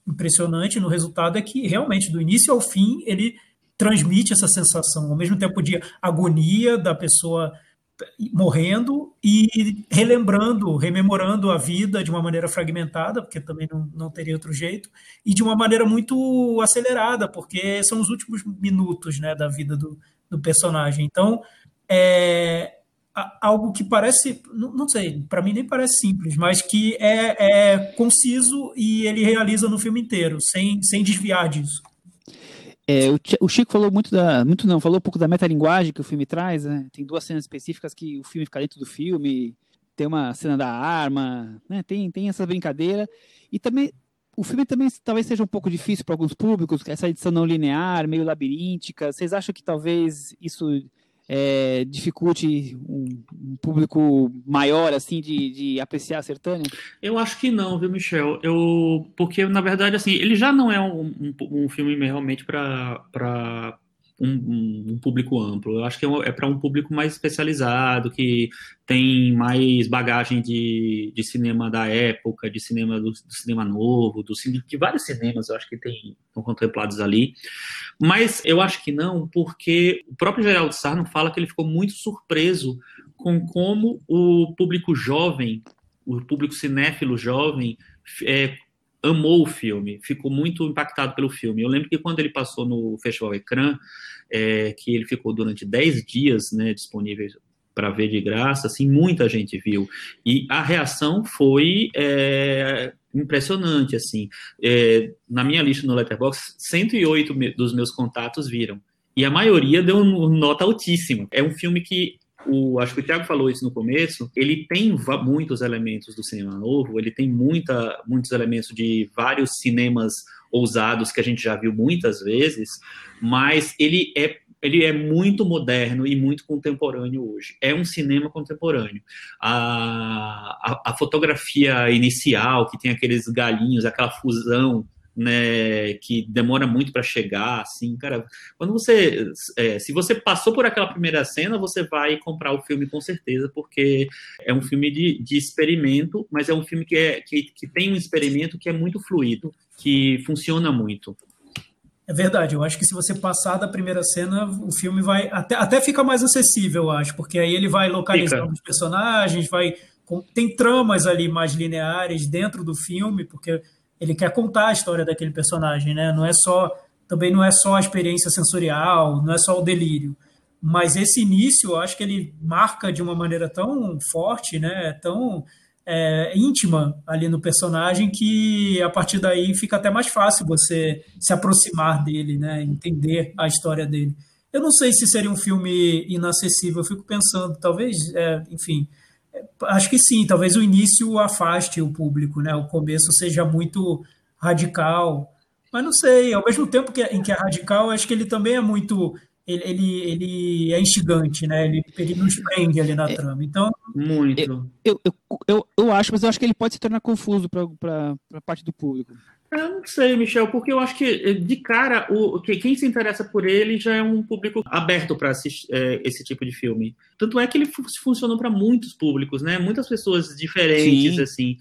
impressionante no resultado é que realmente do início ao fim ele transmite essa sensação, ao mesmo tempo de agonia da pessoa morrendo e relembrando, rememorando a vida de uma maneira fragmentada, porque também não, não teria outro jeito, e de uma maneira muito acelerada, porque são os últimos minutos né, da vida do, do personagem. Então, é algo que parece, não, sei, para mim nem parece simples, mas que é, é conciso e ele realiza no filme inteiro, sem, sem desviar disso. É, o, o, Chico falou muito da. Muito não, falou um pouco da metalinguagem que o filme traz, né? Tem duas cenas específicas que o filme fica dentro do filme, tem uma cena da arma, né? Tem, tem essa brincadeira. E também. O filme também talvez seja um pouco difícil para alguns públicos, essa edição não linear, meio labiríntica. Vocês acham que talvez isso é, dificulte um, um, público maior assim de, de apreciar a Sertânia? Eu acho que não, viu, Michel? Eu porque na verdade assim ele já não é um, um, um filme realmente para um, um, público amplo. Eu acho que é, é para um público mais especializado, que tem mais bagagem de, de cinema da época, de cinema do, do cinema novo, do de vários cinemas, eu acho que tem, estão contemplados ali. Mas eu acho que não, porque o próprio Geraldo Sarno fala que ele ficou muito surpreso com como o público jovem, o público cinéfilo jovem, é, amou o filme, ficou muito impactado pelo filme. Eu lembro que quando ele passou no Festival Ecrã, é, que ele ficou durante 10 dias né, disponível para ver de graça, assim, muita gente viu. E a reação foi é, impressionante, assim. É, na minha lista no Letterboxd, 108 dos meus contatos viram. E a maioria deu nota altíssima. É um filme que o, acho que o Thiago falou isso no começo, ele tem muitos elementos do cinema novo, ele tem muita, muitos elementos de vários cinemas ousados que a gente já viu muitas vezes, mas ele é ele é muito moderno e muito contemporâneo hoje. É um cinema contemporâneo. A, a, a fotografia inicial, que tem aqueles galinhos, aquela fusão né, que demora muito para chegar, assim, cara, quando você, é, se você passou por aquela primeira cena, você vai comprar o filme com certeza, porque é um filme de, de experimento, mas é um filme que, é, que, que tem um experimento que é muito fluido, que funciona muito. É verdade, eu acho que se você passar da primeira cena, o filme vai até, até fica mais acessível, eu acho, porque aí ele vai localizando os personagens, vai tem tramas ali mais lineares dentro do filme, porque ele quer contar a história daquele personagem, né? Não é só também não é só a experiência sensorial, não é só o delírio. Mas esse início, eu acho que ele marca de uma maneira tão forte, né? Tão é, íntima ali no personagem que a partir daí fica até mais fácil você se aproximar dele, né? Entender a história dele. Eu não sei se seria um filme inacessível. Eu fico pensando, talvez, é, enfim, Acho que sim, talvez o início afaste o público, né? O começo seja muito radical, mas não sei. Ao mesmo tempo que, em que é radical, acho que ele também é muito ele, ele, ele, é instigante, né? Ele, ele nos prende ali na é, trama. Então. Muito. Eu, eu, eu, eu, acho, mas eu acho que ele pode se tornar confuso para a parte do público. Eu não sei, Michel, porque eu acho que eh, de cara o quem se interessa por ele já é um público aberto para assistir é, esse tipo de filme. Tanto é que ele funcionou para muitos públicos, né? Muitas pessoas diferentes, Sim. assim.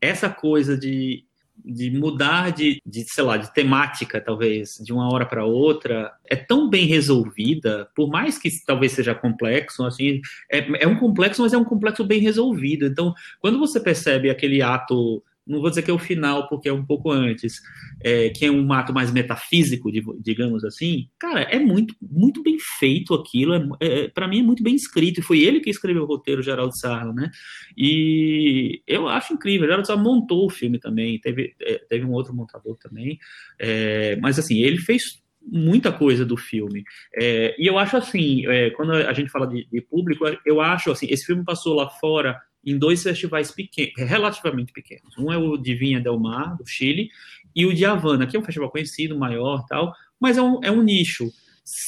Essa coisa de, de mudar de, de, sei lá, de temática, talvez, de uma hora para outra, é tão bem resolvida, por mais que talvez seja complexo, assim, é, é um complexo, mas é um complexo bem resolvido. Então, quando você percebe aquele ato não vou dizer que é o final, porque é um pouco antes, é, que é um ato mais metafísico, digamos assim, cara, é muito, muito bem feito aquilo, é, é para mim é muito bem escrito, e foi ele que escreveu o roteiro, Geraldo Sarro, né? E eu acho incrível, Geraldo Sarro montou o filme também, teve, é, teve um outro montador também, é, mas assim, ele fez muita coisa do filme. É, e eu acho assim, é, quando a gente fala de, de, público, eu acho assim, esse filme passou lá fora em dois festivais pequenos, relativamente pequenos. Um é o de Vinha Del Mar, do Chile, e o de Havana, que é um festival conhecido, maior tal, mas é um, é um nicho.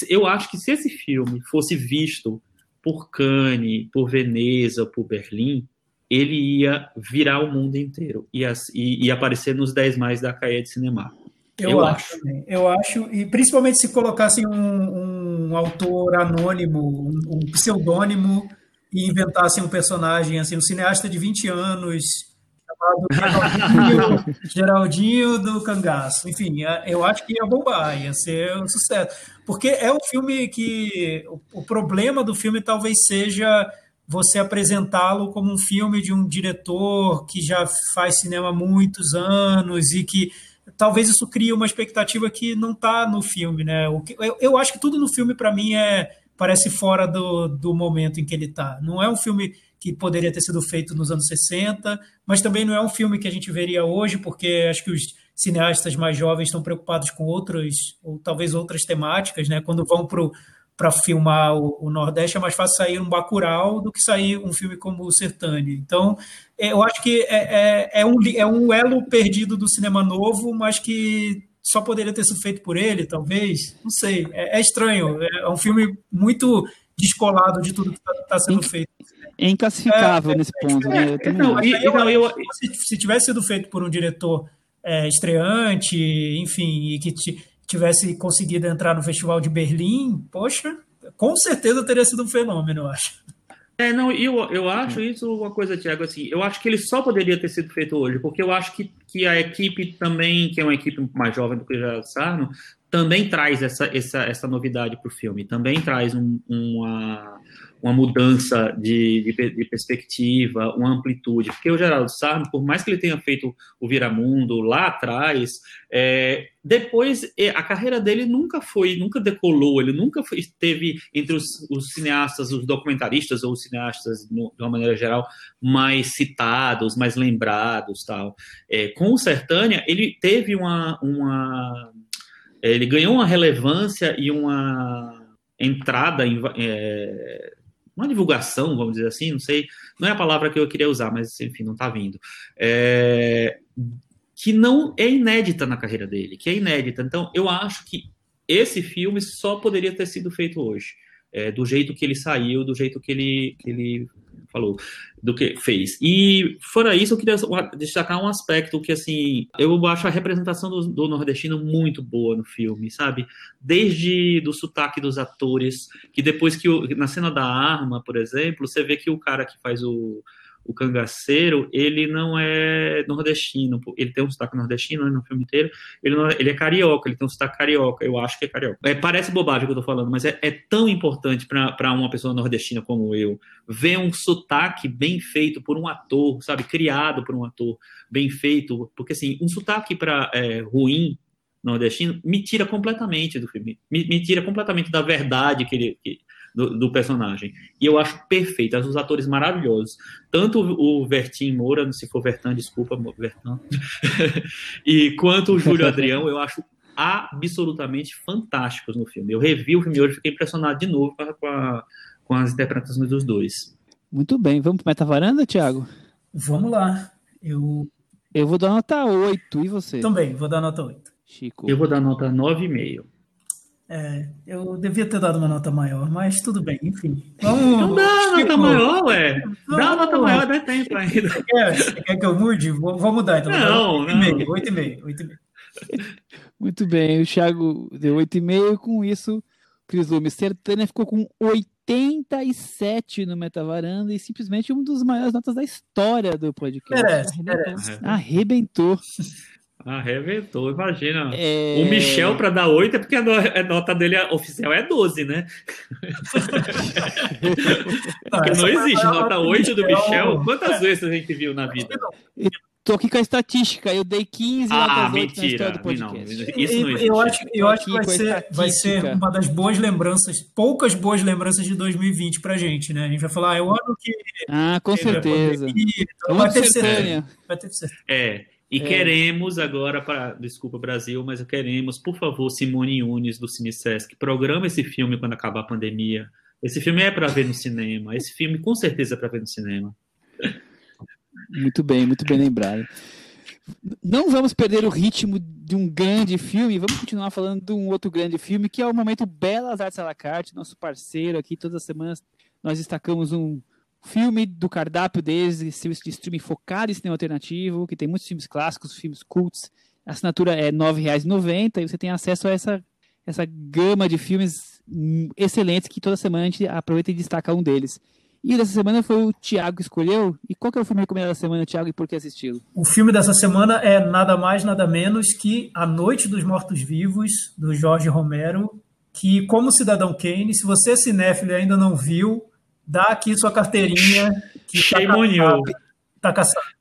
Eu acho que se esse filme fosse visto por Cannes, por Veneza, por Berlim, ele ia virar o mundo inteiro e, e, e aparecer nos 10 mais da Caia de Cinema. Eu, eu acho. acho. Eu acho, e principalmente se colocassem um, um autor anônimo, um, um pseudônimo e inventassem um personagem, assim, um cineasta de 20 anos chamado Geraldinho, Geraldinho do Cangaço. Enfim, é, eu acho que ia bombar, ia ser um sucesso. Porque é um filme que. O problema do filme talvez seja você apresentá-lo como um filme de um diretor que já faz cinema há muitos anos e que talvez isso crie uma expectativa que não está no filme, né? Eu, eu acho que tudo no filme para mim é parece fora do, do momento em que ele está. Não é um filme que poderia ter sido feito nos anos 60, mas também não é um filme que a gente veria hoje, porque acho que os cineastas mais jovens estão preocupados com outras, ou talvez outras temáticas, né? Quando vão para filmar o, o, Nordeste, é mais fácil sair um Bacurau do que sair um filme como o Sertânia. Então, é, eu acho que é, é, é, um, é um elo perdido do cinema novo, mas que só poderia ter sido feito por ele, talvez. Não sei. É, é estranho. É, é um filme muito descolado de tudo que está tá sendo feito. É inclassificável é, nesse ponto, né? Eu não, eu, não, eu, se, se, tivesse sido feito por um diretor estreante, enfim, e que, tivesse conseguido entrar no Festival de Berlim, poxa, com certeza teria sido um fenômeno, eu acho. É, não, eu, eu acho isso uma coisa, Tiago, assim, eu acho que ele só poderia ter sido feito hoje, porque eu acho que, que a equipe também, que é uma equipe mais jovem do que o Gerard Sarno, também traz essa, essa, essa novidade para o filme, também traz um, uma, uma mudança de, de, de, perspectiva, uma amplitude. Porque o Geraldo Sarno, por mais que ele tenha feito o Viramundo lá atrás, é, depois a carreira dele nunca foi, nunca decolou, ele nunca foi, esteve entre os, os, cineastas, os documentaristas ou os cineastas, no, de uma maneira geral, mais citados, mais lembrados. tal. É, com o Sertânia, ele teve uma, uma. Ele ganhou uma relevância e uma entrada em, é, uma divulgação, vamos dizer assim, não sei, não é a palavra que eu queria usar, mas enfim, não está vindo. É, que não é inédita na carreira dele, que é inédita. Então, eu acho que esse filme só poderia ter sido feito hoje, é, do jeito que ele saiu, do jeito que ele, que ele falou, do que fez. E fora isso, eu queria destacar um aspecto que, assim, eu acho a representação do, do, nordestino muito boa no filme, sabe? Desde do sotaque dos atores, que depois que, o, na cena da arma, por exemplo, você vê que o cara que faz o o cangaceiro, ele não é nordestino, ele tem um sotaque nordestino né, no filme inteiro, ele, não, é, ele é carioca, ele tem um sotaque carioca, eu acho que é carioca. É, parece bobagem que eu tô falando, mas é, é tão importante para uma pessoa nordestina como eu ver um sotaque bem feito por um ator, sabe, criado por um ator bem feito, porque assim, um sotaque para é, ruim nordestino me tira completamente do filme, me, me tira completamente da verdade que ele, que, do, do, personagem. E eu acho perfeito, os atores maravilhosos. Tanto o Vertim Moura, se for Vertan, desculpa, Vertan, e quanto o Júlio Adrião, eu acho absolutamente fantásticos no filme. Eu revi o filme hoje, fiquei impressionado de novo com, a, com as interpretações dos dois. Muito bem, vamos para Meta Varanda, Thiago? Vamos lá. Eu eu vou dar nota 8, e você? Também, vou dar nota 8. Chico. Eu vou dar nota 9,5. É, eu devia ter dado uma nota maior, mas tudo bem, enfim. Vamos, não dá nota maior, ué. Dá uma nota maior, dá tempo ainda. Você quer, você quer que eu mude? Vou, vou mudar então. Não, 8,5, 8,5, 8,5. Muito bem, o Thiago deu 8,5. Com isso, o Cris Lume Sertânia ficou com 87 no Metavaranda e simplesmente uma das maiores notas da história do podcast. Merece, merece. Arrebentou. Arrebentou, imagina. É... O Michel, para dar 8, é porque a nota dele oficial é 12, né? porque não existe nota 8 do Michel. Quantas vezes a gente viu na vida? Tô aqui com a estatística, eu dei 15 ah, notas mentira. na história do podcast. Não, isso não existe. Eu acho, eu acho que vai ser, vai ser uma das boas lembranças, poucas boas lembranças de 2020 pra gente, né? A gente vai falar, ah, é o ano que... Ah, com certeza. Então vai, ter certeza. vai ter certeza. É, e é. queremos agora, para desculpa Brasil, mas queremos, por favor, Simone Yunes do Cine Sesc, programa esse filme quando acabar a pandemia. Esse filme é para ver no cinema. Esse filme com certeza é para ver no cinema. Muito bem, muito bem lembrado. Não vamos perder o ritmo de um grande filme, vamos continuar falando de um outro grande filme, que é o Momento Belas Artes à la carte, nosso parceiro aqui, todas as semanas nós destacamos um filme do cardápio deles, de streaming focado em cinema alternativo, que tem muitos filmes clássicos, filmes cults. A assinatura é R$ 9,90 e você tem acesso a essa, essa gama de filmes excelentes que toda semana a gente aproveita e destaca um deles. E dessa semana foi o Thiago que escolheu. E qual que é o filme recomendado da semana, Thiago, e por que assisti-lo? O filme dessa semana é nada mais, nada menos que A Noite dos Mortos-Vivos, do Jorge Romero, que, como Cidadão Kane, se você é cinéfilo e ainda não viu, dá aqui sua carteirinha. Que tá caçado, tá caçado.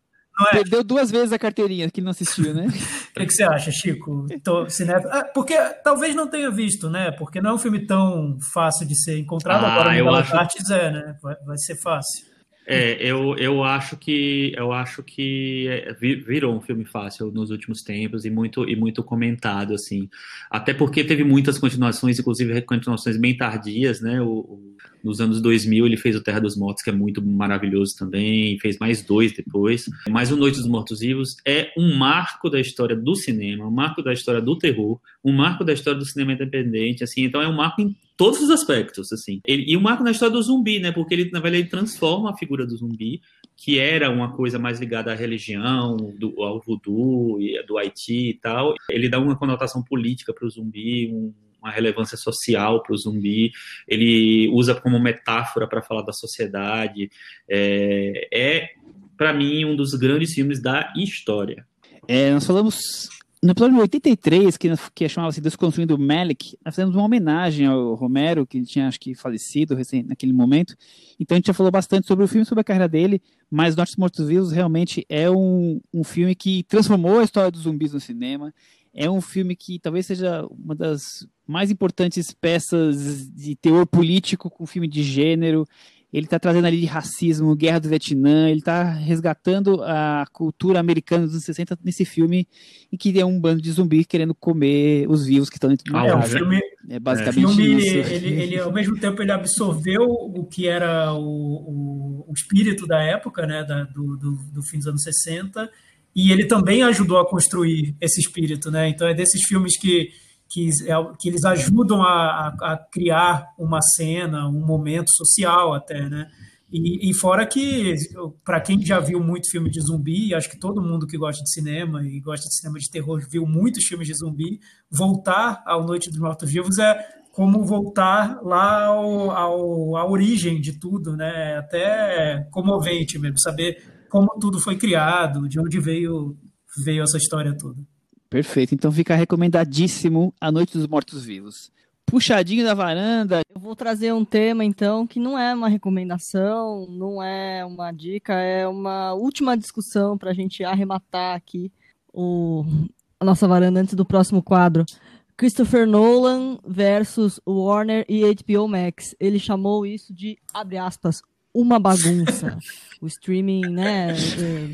É? Perdeu duas vezes a carteirinha que não assistiu, né? O que, que, você acha, Chico? Tô, ah, porque talvez não tenha visto, né? Porque não é um filme tão fácil de ser encontrado. Ah, Agora, no acho... Artes é, né? Vai, vai ser fácil. É, eu, eu acho que eu acho que é, virou um filme fácil nos últimos tempos e muito e muito comentado assim, até porque teve muitas continuações, inclusive continuações bem tardias, né? O, o, nos anos 2000 ele fez o Terra dos Mortos, que é muito maravilhoso também, fez mais dois depois. Mas o Noite dos Mortos Vivos é um marco da história do cinema, um marco da história do terror, um marco da história do cinema independente, assim. Então é um marco em todos os aspectos, assim. Ele, e o marco na história do zumbi, né? Porque ele, na verdade, ele transforma a figura do zumbi que era uma coisa mais ligada à religião, do, ao voodoo, do Haiti e tal, ele dá uma conotação política para o zumbi, um, uma relevância social para o zumbi, ele usa como metáfora para falar da sociedade. É, é para mim, um dos grandes filmes da história. É, nós falamos no episódio 83, que, que chamava-se Desconstruindo Malik, nós fizemos uma homenagem ao Romero, que tinha, acho que, falecido recém, naquele momento. Então a gente já falou bastante sobre o filme, sobre a carreira dele, mas Nortes Mortos Vivos realmente é um, um filme que transformou a história dos zumbis no cinema. É um filme que talvez seja uma das mais importantes peças de teor político com filme de gênero ele está trazendo ali de racismo, guerra do Vietnã, ele está resgatando a cultura americana dos anos 60 nesse filme, em que é um bando de zumbis querendo comer os vivos que estão dentro do ah, é, um filme, é basicamente filme, isso. Ele, ele, ao mesmo tempo, ele absorveu o que era o, o, o espírito da época, né, da, do, do, do fim dos anos 60, e ele também ajudou a construir esse espírito, né? Então é desses filmes que que, é, que eles ajudam a, a, criar uma cena, um momento social até, né? E, e fora que, para quem já viu muito filme de zumbi, acho que todo mundo que gosta de cinema e gosta de cinema de terror viu muitos filmes de zumbi, voltar ao Noite dos Mortos-Vivos é como voltar lá ao, ao, à origem de tudo, né? É até comovente mesmo, saber como tudo foi criado, de onde veio, veio essa história toda. Perfeito. Então fica recomendadíssimo A Noite dos Mortos Vivos. Puxadinho da varanda. Eu vou trazer um tema, então, que não é uma recomendação, não é uma dica, é uma última discussão para a gente arrematar aqui o, a nossa varanda antes do próximo quadro. Christopher Nolan versus Warner e HBO Max. Ele chamou isso de, abre aspas, uma bagunça. o streaming, né? É,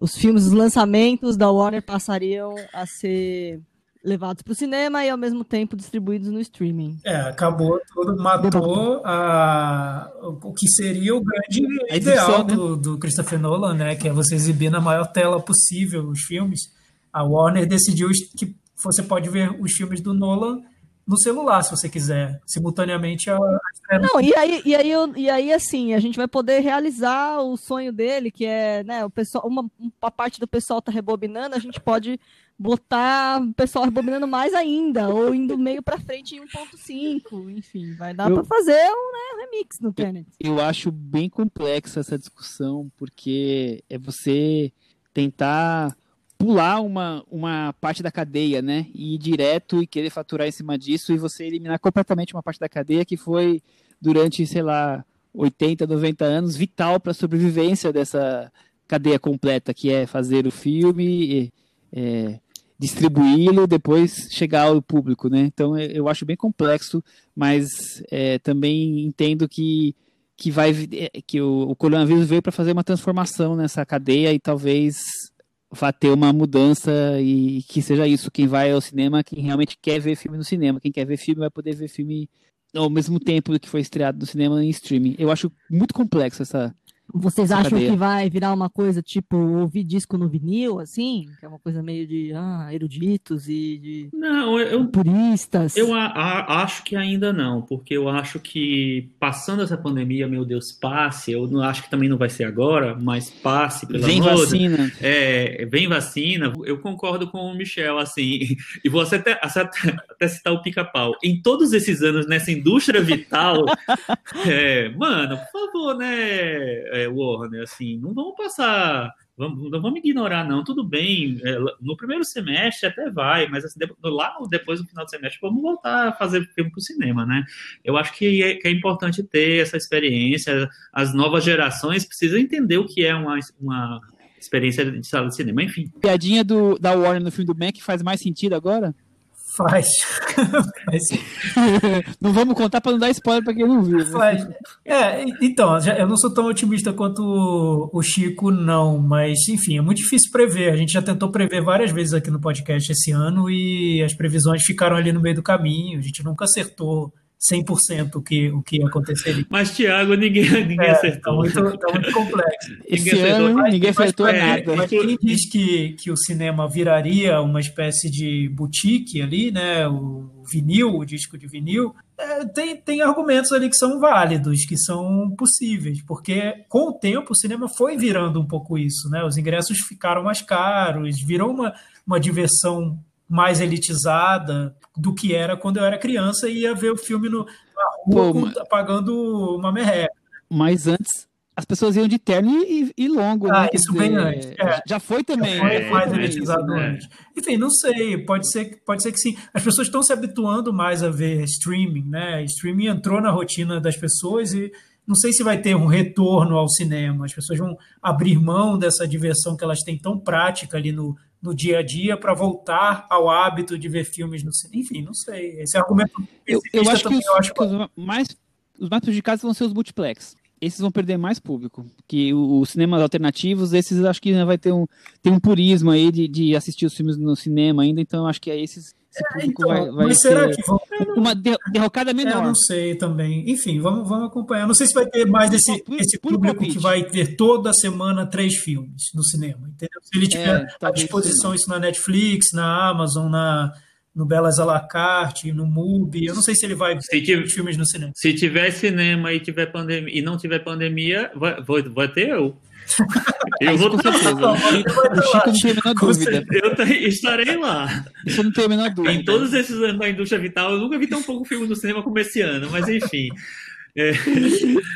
os filmes, os lançamentos da Warner passariam a ser levados para o cinema e ao mesmo tempo distribuídos no streaming. É, acabou tudo, matou a, o que seria o grande a ideal né? do, do Christopher Nolan, né? Que é você exibir na maior tela possível os filmes. A Warner decidiu que você pode ver os filmes do Nolan no celular, se você quiser, simultaneamente a. Não, e aí, e aí, e aí, assim, a gente vai poder realizar o sonho dele, que é, né, o pessoal, uma, uma parte do pessoal tá rebobinando, a gente pode botar o pessoal rebobinando mais ainda, ou indo meio para frente em 1.5, enfim, vai dar para fazer um né, remix no Tenet. Eu acho bem complexa essa discussão, porque é você tentar pular uma, uma parte da cadeia, né? E ir direto e querer faturar em cima disso e você eliminar completamente uma parte da cadeia que foi durante, sei lá, 80, 90 anos vital para a sobrevivência dessa cadeia completa, que é fazer o filme, é, distribuí-lo, depois chegar ao público, né? Então eu acho bem complexo, mas é, também entendo que que vai que o, o coronavírus veio para fazer uma transformação nessa cadeia e talvez vá ter uma mudança e que seja isso. Quem vai ao cinema, quem realmente quer ver filme no cinema. Quem quer ver filme vai poder ver filme ao mesmo tempo que foi estreado no cinema em streaming. Eu acho muito complexo essa, vocês acham cadeia. que vai virar uma coisa tipo ouvir disco no vinil, assim? Que é uma coisa meio de ah, eruditos e de não, eu, puristas? Eu a, a, acho que ainda não, porque eu acho que passando essa pandemia, meu Deus, passe. Eu não acho que também não vai ser agora, mas passe, pelo vem amor vacina. É, vem vacina. Eu concordo com o Michel, assim, e vou até, até, até citar o pica-pau. Em todos esses anos nessa indústria vital, é, mano, por favor, né? é, Warner, assim, não vamos passar, vamos, não vamos ignorar, não, tudo bem, é, no primeiro semestre até vai, mas assim, lá depois do final do semestre vamos voltar a fazer filme para o cinema, né? Eu acho que é, que é, importante ter essa experiência, as novas gerações precisam entender o que é uma, uma experiência de sala de cinema, enfim. Piadinha do, da Warner no filme do Mac faz mais sentido agora? Faz. não vamos contar para não dar spoiler para quem não viu. Né? Faz. É, então, eu não sou tão otimista quanto o Chico, não, mas enfim, é muito difícil prever. A gente já tentou prever várias vezes aqui no podcast esse ano e as previsões ficaram ali no meio do caminho. A gente nunca acertou 100% o que, o que aconteceria. Mas, Thiago, ninguém, ninguém É, tá acertou. muito, tá muito complexo. Esse Ninguém acertou. ano Mas- ninguém mas- acertou mas- nada. Mas quem diz que, que o cinema viraria uma espécie de boutique ali, né? O vinil, o disco de vinil, é, tem, tem argumentos ali que são válidos, que são possíveis, porque com o tempo o cinema foi virando um pouco isso, né? Os ingressos ficaram mais caros, virou uma, uma diversão mais elitizada do que era quando eu era criança e ia ver o filme no, na rua Pô, com- pagando uma merreca. Mas antes, as pessoas iam de terno e, e longo, Ah, né? Isso bem dizer, antes, é. Já foi também. Foi É, mais é elitizado né? antes. Enfim, não sei, pode ser, pode ser que sim. As pessoas estão se habituando mais a ver streaming, né? Streaming entrou na rotina das pessoas e não sei se vai ter um retorno ao cinema. As pessoas vão abrir mão dessa diversão que elas têm tão prática ali no, no dia a dia para voltar ao hábito de ver filmes no cinema. Enfim, não sei. Esse argumento Eu, eu acho que, os, eu acho que os mais, os mais prejudicados vão ser os multiplex. Esses vão perder mais público. Que os cinemas alternativos, esses acho que vai ter um, tem um purismo aí de, de assistir os filmes no cinema ainda, então eu acho que aí esses, esse público então, vai, vai mas será ser que vão uma de- derrocada É, Eu menor. não sei também. Enfim, vamos, vamos acompanhar. Não sei se vai ter mais esse, Puro- esse público palpite. que vai ver toda semana três filmes no cinema, entendeu? Se ele tiver É, à disposição isso na Netflix, na Amazon, na, no Belas à la carte, no MUBI, eu não sei se ele vai Se ver tiver- filmes no cinema. Se tiver cinema e tiver pandemia e não tiver pandemia, vai, vai, vai ter eu. Eu, vou, com certeza. O Chico, o Chico não tem a menor dúvida. eu estarei lá. Isso não tenho a menor dúvida. Em todos esses anos da indústria vital, eu nunca vi tão pouco filme no cinema como esse ano, mas enfim.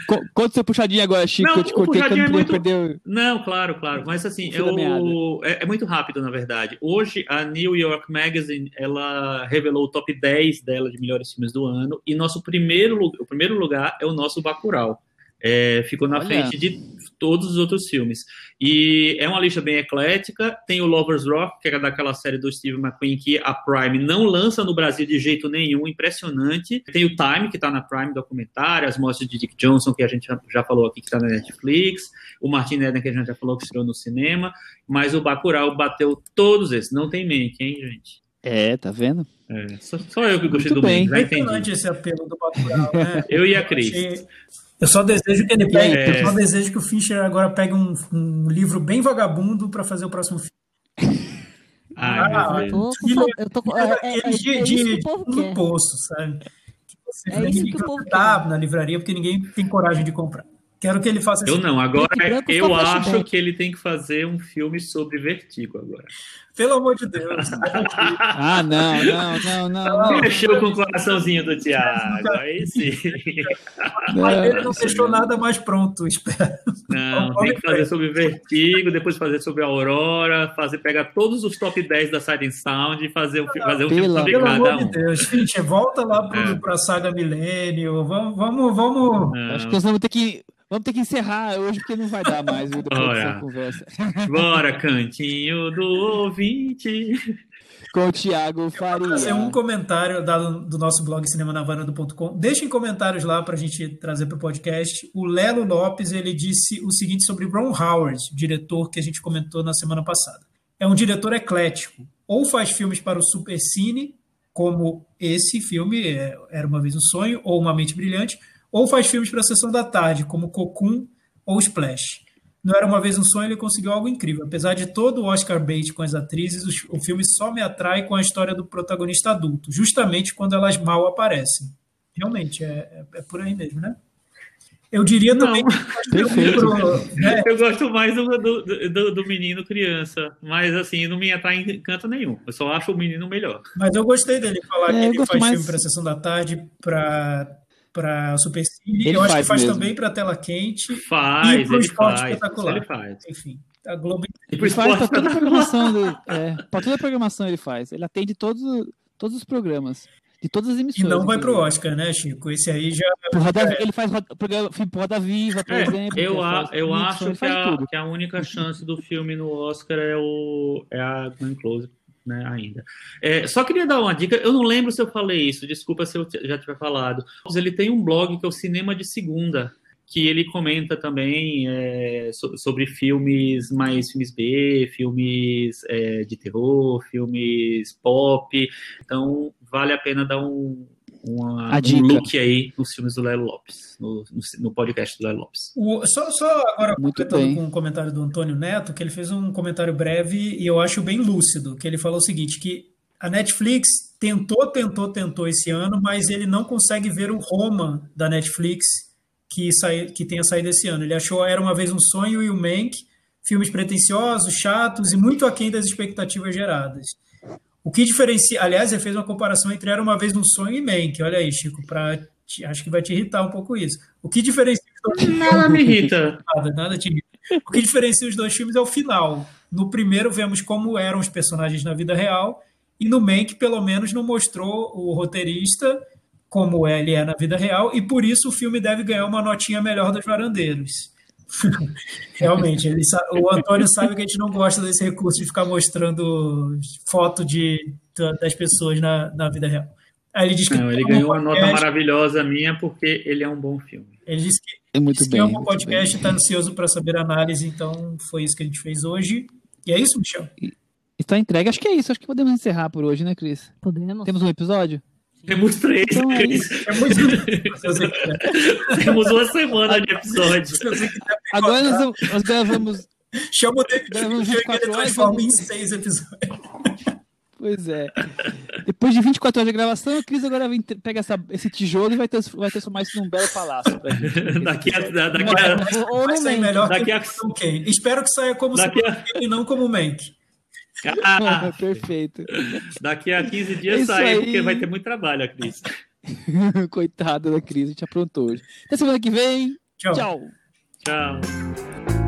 Co- Conta seu puxadinho agora, Chico. Não, eu te cortei não é muito- perder. Não, claro, claro. Mas assim, eu, é, é muito rápido, na verdade. Hoje, a New York Magazine, ela revelou o top 10 dela de melhores filmes do ano. E nosso primeiro, o primeiro lugar é o nosso Bacurau. É, ficou na Olha. frente de todos os outros filmes. E é uma lista bem eclética. Tem o Lovers Rock, que é daquela série do Steve McQueen que a Prime não lança no Brasil de jeito nenhum, impressionante. Tem o Time, que está na Prime documentário, as mostras de Dick Johnson, que a gente já, falou aqui, que está na Netflix, o Martin Eden, que a gente já falou que estreou no cinema, mas o Bacurau bateu todos esses. Não tem make, hein, gente? É, tá vendo? É, só, só eu que gostei Muito do bem. já É entendi. impressionante esse apelo do Bacurau, né? Eu e a Cris. Eu só desejo que ele pegue, É. eu só desejo que o Fischer agora pegue um, um livro bem vagabundo para fazer o próximo filme. Ah, Eu tô tô é, é, é, Ele de, é de, do poço, sabe? Que você É tem isso que o povo tá na livraria porque ninguém tem coragem de comprar. Quero que ele faça Eu isso. não, agora eu acho que ele tem que fazer um filme sobre vertigo agora. Pelo amor de Deus. Ah, não, não, não, não. não. Mexeu com o coraçãozinho do Thiago. Aí sim. Mas ele não deixou nada mais pronto, espero. Não, tem que fazer sobre vertigo, depois fazer sobre a Aurora, fazer, pegar todos os top 10 da Siren Sound e fazer fi- fazer um filme Pelo sobre Pelo amor um. de Deus. Fincher, volta lá É. para a saga Milênio. Vamos, vamos, vamos. Não. Acho que nós vamos ter que. Vamos ter que encerrar hoje porque não vai dar mais viu, depois Olha. dessa conversa. Bora, cantinho do ouvinte. Com o Thiago Faria. Fazer um comentário dado do nosso blog cinemanavaranda.com. Deixem comentários lá para a gente trazer para o podcast. O Lelo Lopes ele disse o seguinte sobre Ron Howard, diretor que a gente comentou na semana passada. É um diretor eclético. Ou faz filmes para o supercine, como esse filme, é, Era Uma Vez um Sonho, ou Uma Mente Brilhante, ou faz filmes para a sessão da tarde, como Cocoon ou Splash. Não Era Uma Vez um Sonho, ele conseguiu algo incrível. Apesar de todo o Oscar bait com as atrizes, o filme só me atrai com a história do protagonista adulto, justamente quando elas mal aparecem. Realmente, é, é- é por aí mesmo, né? Eu diria Não. também Perfeito. né, Eu gosto mais do, do, do- do menino criança, mas assim, não me atrai em canto nenhum. Eu só acho o menino melhor. Mas eu gostei dele falar É, que ele faz mais- filme para a Sessão da Tarde, para para Supercine. Ele eu acho que faz mesmo. também para Tela Quente. Faz, E pro ele esporte faz. espetacular. Ele faz. Enfim, a Globo E Ele faz esporte toda a programação. Do, é, pra toda a programação ele faz. Ele atende todos, todos os programas. De todas as E emissoras. não vai pro. Oscar, né, Chico? Esse aí já. Pro Roda- Ele faz roda, programa, filme pro Roda Viva, por É, exemplo. eu a- eu acho que a, que a única chance do filme no Oscar é, o, é a Glenn Close, né, ainda. É, só queria dar uma dica, eu não lembro se eu falei isso, desculpa se eu já tiver falado. Ele tem um blog que é o Cinema de Segunda, que ele comenta também é, so- sobre filmes mais filmes B, filmes é, de terror, filmes pop. Então vale a pena dar um, uma, A um look aí nos filmes do Lelo Lopes, no, no, no podcast do Lelo Lopes. O- só, só agora Muito bem. com um comentário do Antônio Neto, que ele fez um comentário breve e eu acho bem lúcido, que ele falou o seguinte, que a Netflix tentou, tentou, tentou esse ano, mas ele não consegue ver o Roma da Netflix que, sai, que tenha saído esse ano. Ele achou Era Uma Vez um Sonho e o Mank, filmes pretensiosos, chatos e muito aquém das expectativas geradas. O que diferencia... Aliás, ele fez uma comparação entre Era Uma Vez um Sonho e Mank. Olha aí, Chico, pra, te- acho que vai te irritar um pouco isso. O que diferencia os dois Nada me irrita. nada, nada te irrita. O que diferencia os dois filmes é o final. No primeiro, vemos como eram os personagens na vida real, e no Mank, pelo menos, não mostrou o roteirista como ele é na vida real, e por isso o filme deve ganhar uma notinha melhor dos varandeiros. Realmente, ele sa- o Antônio sabe que a gente não gosta desse recurso de ficar mostrando foto de, da- das pessoas na, na vida real. Aí ele diz que Não, ele ganhou uma nota maravilhosa minha porque ele é um bom filme. Ele disse que É muito Disse que bem. ama o muito podcast está ansioso para saber a análise, então foi isso que a gente fez hoje. E é isso, Michel? Está entregue. Acho que é isso. Acho que podemos encerrar por hoje, né, Cris? Podemos. Temos um episódio? Temos três, Então é Cris. É. Se. Temos uma semana de episódio. Se Agora nós, nós gravamos. chama o David que 24 ele horas, transforma em seis episódios. Pois é. Depois de 24 horas de gravação, a Cris agora vem, pega essa- esse tijolo e vai, trans- vai transformar isso num belo palácio. Daqui a, da- daqui a, Ou vai sair melhor Daqui que a- o Ken. Espero que saia como Daqui a- Kane e não como Mank. Ah, Perfeito. daqui a 15 É dias isso sai, aí. porque vai ter muito trabalho, Cris. Coitada da Cris, a gente aprontou hoje. Até semana que vem. Tchau. Tchau. Tchau.